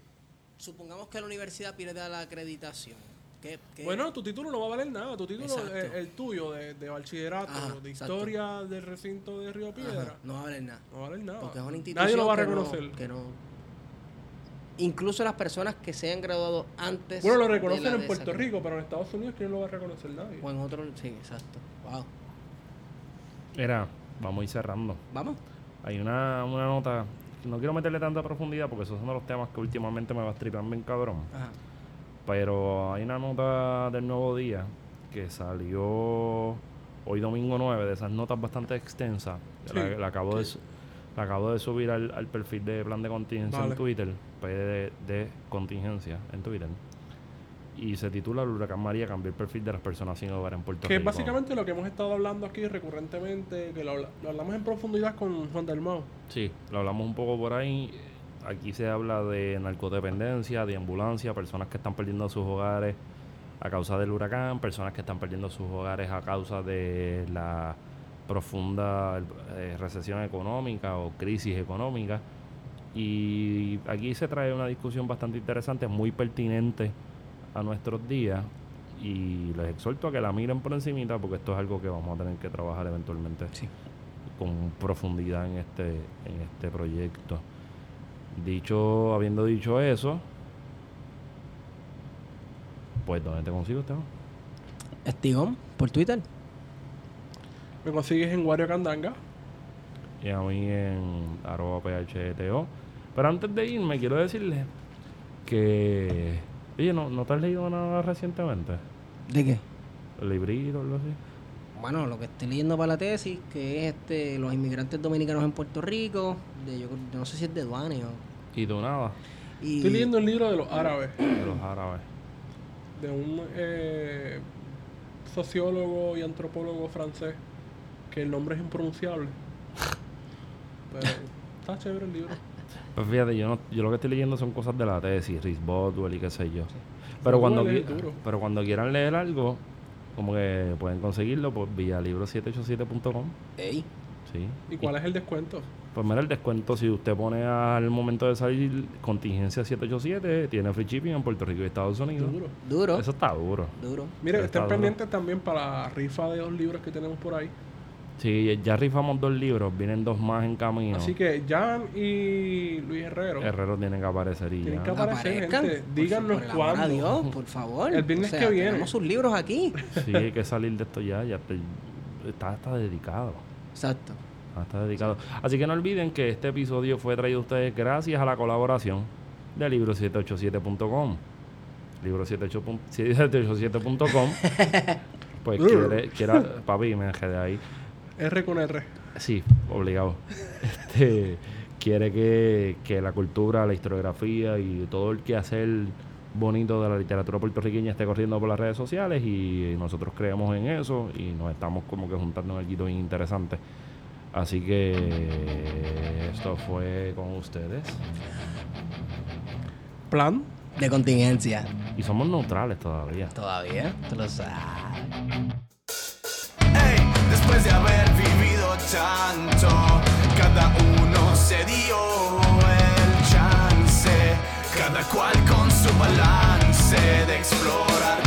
supongamos que la universidad pierde la acreditación. ¿Qué, qué- Bueno, tu título no va a valer nada. Tu título, eh, el tuyo de, de bachillerato, Ajá, de exacto. historia del recinto de Río Ajá, Piedra, no va a valer nada. no va a valer nada. Porque es una institución Nadie lo va a que no- reconocer. que no- Incluso las personas que se han graduado antes. bueno, lo de reconocen la en Puerto Rico, pero en Estados Unidos, ¿quién lo va a reconocer? Nadie. O en otro. Sí, exacto. Wow. Mira, vamos a ir cerrando. Vamos. Hay una, una nota, no quiero meterle tanta profundidad porque esos son de los temas que últimamente me va a bien cabrón. Ajá. Pero hay una nota del nuevo día que salió hoy domingo 9, de esas notas bastante extensas. Sí. La, la acabo de, la acabo de subir al, al perfil de plan de contingencia en Twitter, PD de contingencia en Twitter. Y se titula El huracán María cambió el perfil de las personas sin hogar en Puerto Que es Rico. básicamente lo que hemos estado hablando aquí recurrentemente, que lo, lo hablamos en profundidad con Juan Dalmau. Sí, lo hablamos un poco por ahí. Aquí se habla de narcodependencia, de ambulancia, personas que están perdiendo sus hogares a causa del huracán, personas que están perdiendo sus hogares a causa de la profunda eh, recesión económica o crisis económica. Y aquí se trae una discusión bastante interesante, muy pertinente a nuestros días. Y les exhorto a que la miren por encimita porque esto es algo que vamos a tener que trabajar eventualmente Sí. con profundidad en este, en este proyecto. Dicho, habiendo dicho eso, pues ¿dónde te consigo, Esteban? Estigón, por Twitter. Me consigues en Wario Candanga. Y a mí en arroba phto. Pero antes de irme, quiero decirle que... Oye, ¿no, ¿no te has leído nada recientemente? ¿De qué? ¿El librito o algo así? Bueno, lo que estoy leyendo para la tesis, que es este los inmigrantes dominicanos en Puerto Rico, de yo, no sé si es de Duane o... Y tú nada, Y, Estoy leyendo el libro de los árabes, de los árabes. de un eh, sociólogo y antropólogo francés, que el nombre es impronunciable. Pero está chévere el libro. Pues fíjate, yo, no, yo lo que estoy leyendo son cosas de la tesis, Rhys Boswell y qué sé yo. Pero cuando, pero cuando quieran leer algo, como que pueden conseguirlo por vía libro787.com. Ey, Sí. ¿Y cuál es el descuento? Pues mira, el descuento, si usted pone al momento de salir contingencia 787, tiene free shipping en Puerto Rico y Estados Unidos. Duro. duro, Eso está duro. duro. Mire, Está estén pendientes también para la rifa de dos libros que tenemos por ahí. Sí, ya rifamos dos libros, vienen dos más en camino. Así que Jan y Luis Herrero Herreros tienen que aparecer y Tienen que aparecer, Aparezcan. gente. Díganos por cuándo. Dios, por favor. El viernes que viene. Tenemos sus libros aquí. Sí, hay que salir de esto ya. ya estoy- está, está dedicado. Exacto. Ah, Está dedicado. Así que no olviden que este episodio fue traído a ustedes gracias a la colaboración de libro787.com. Libro787.com. Pues quiere, quiera, papi, me dejé de ahí. R con R. Sí, obligado. Este, quiere que, que la cultura, la historiografía y todo el quehacer bonito de la literatura puertorriqueña esté corriendo por las redes sociales y nosotros creemos en eso y nos estamos como que juntando en algo bien interesante. Así que esto fue con ustedes. Plan. De contingencia. Y somos neutrales todavía. Todavía. Tú lo sabes. Ey, después de haber vivido tanto, cada uno se dio el chance, cada cual con su balance de explorar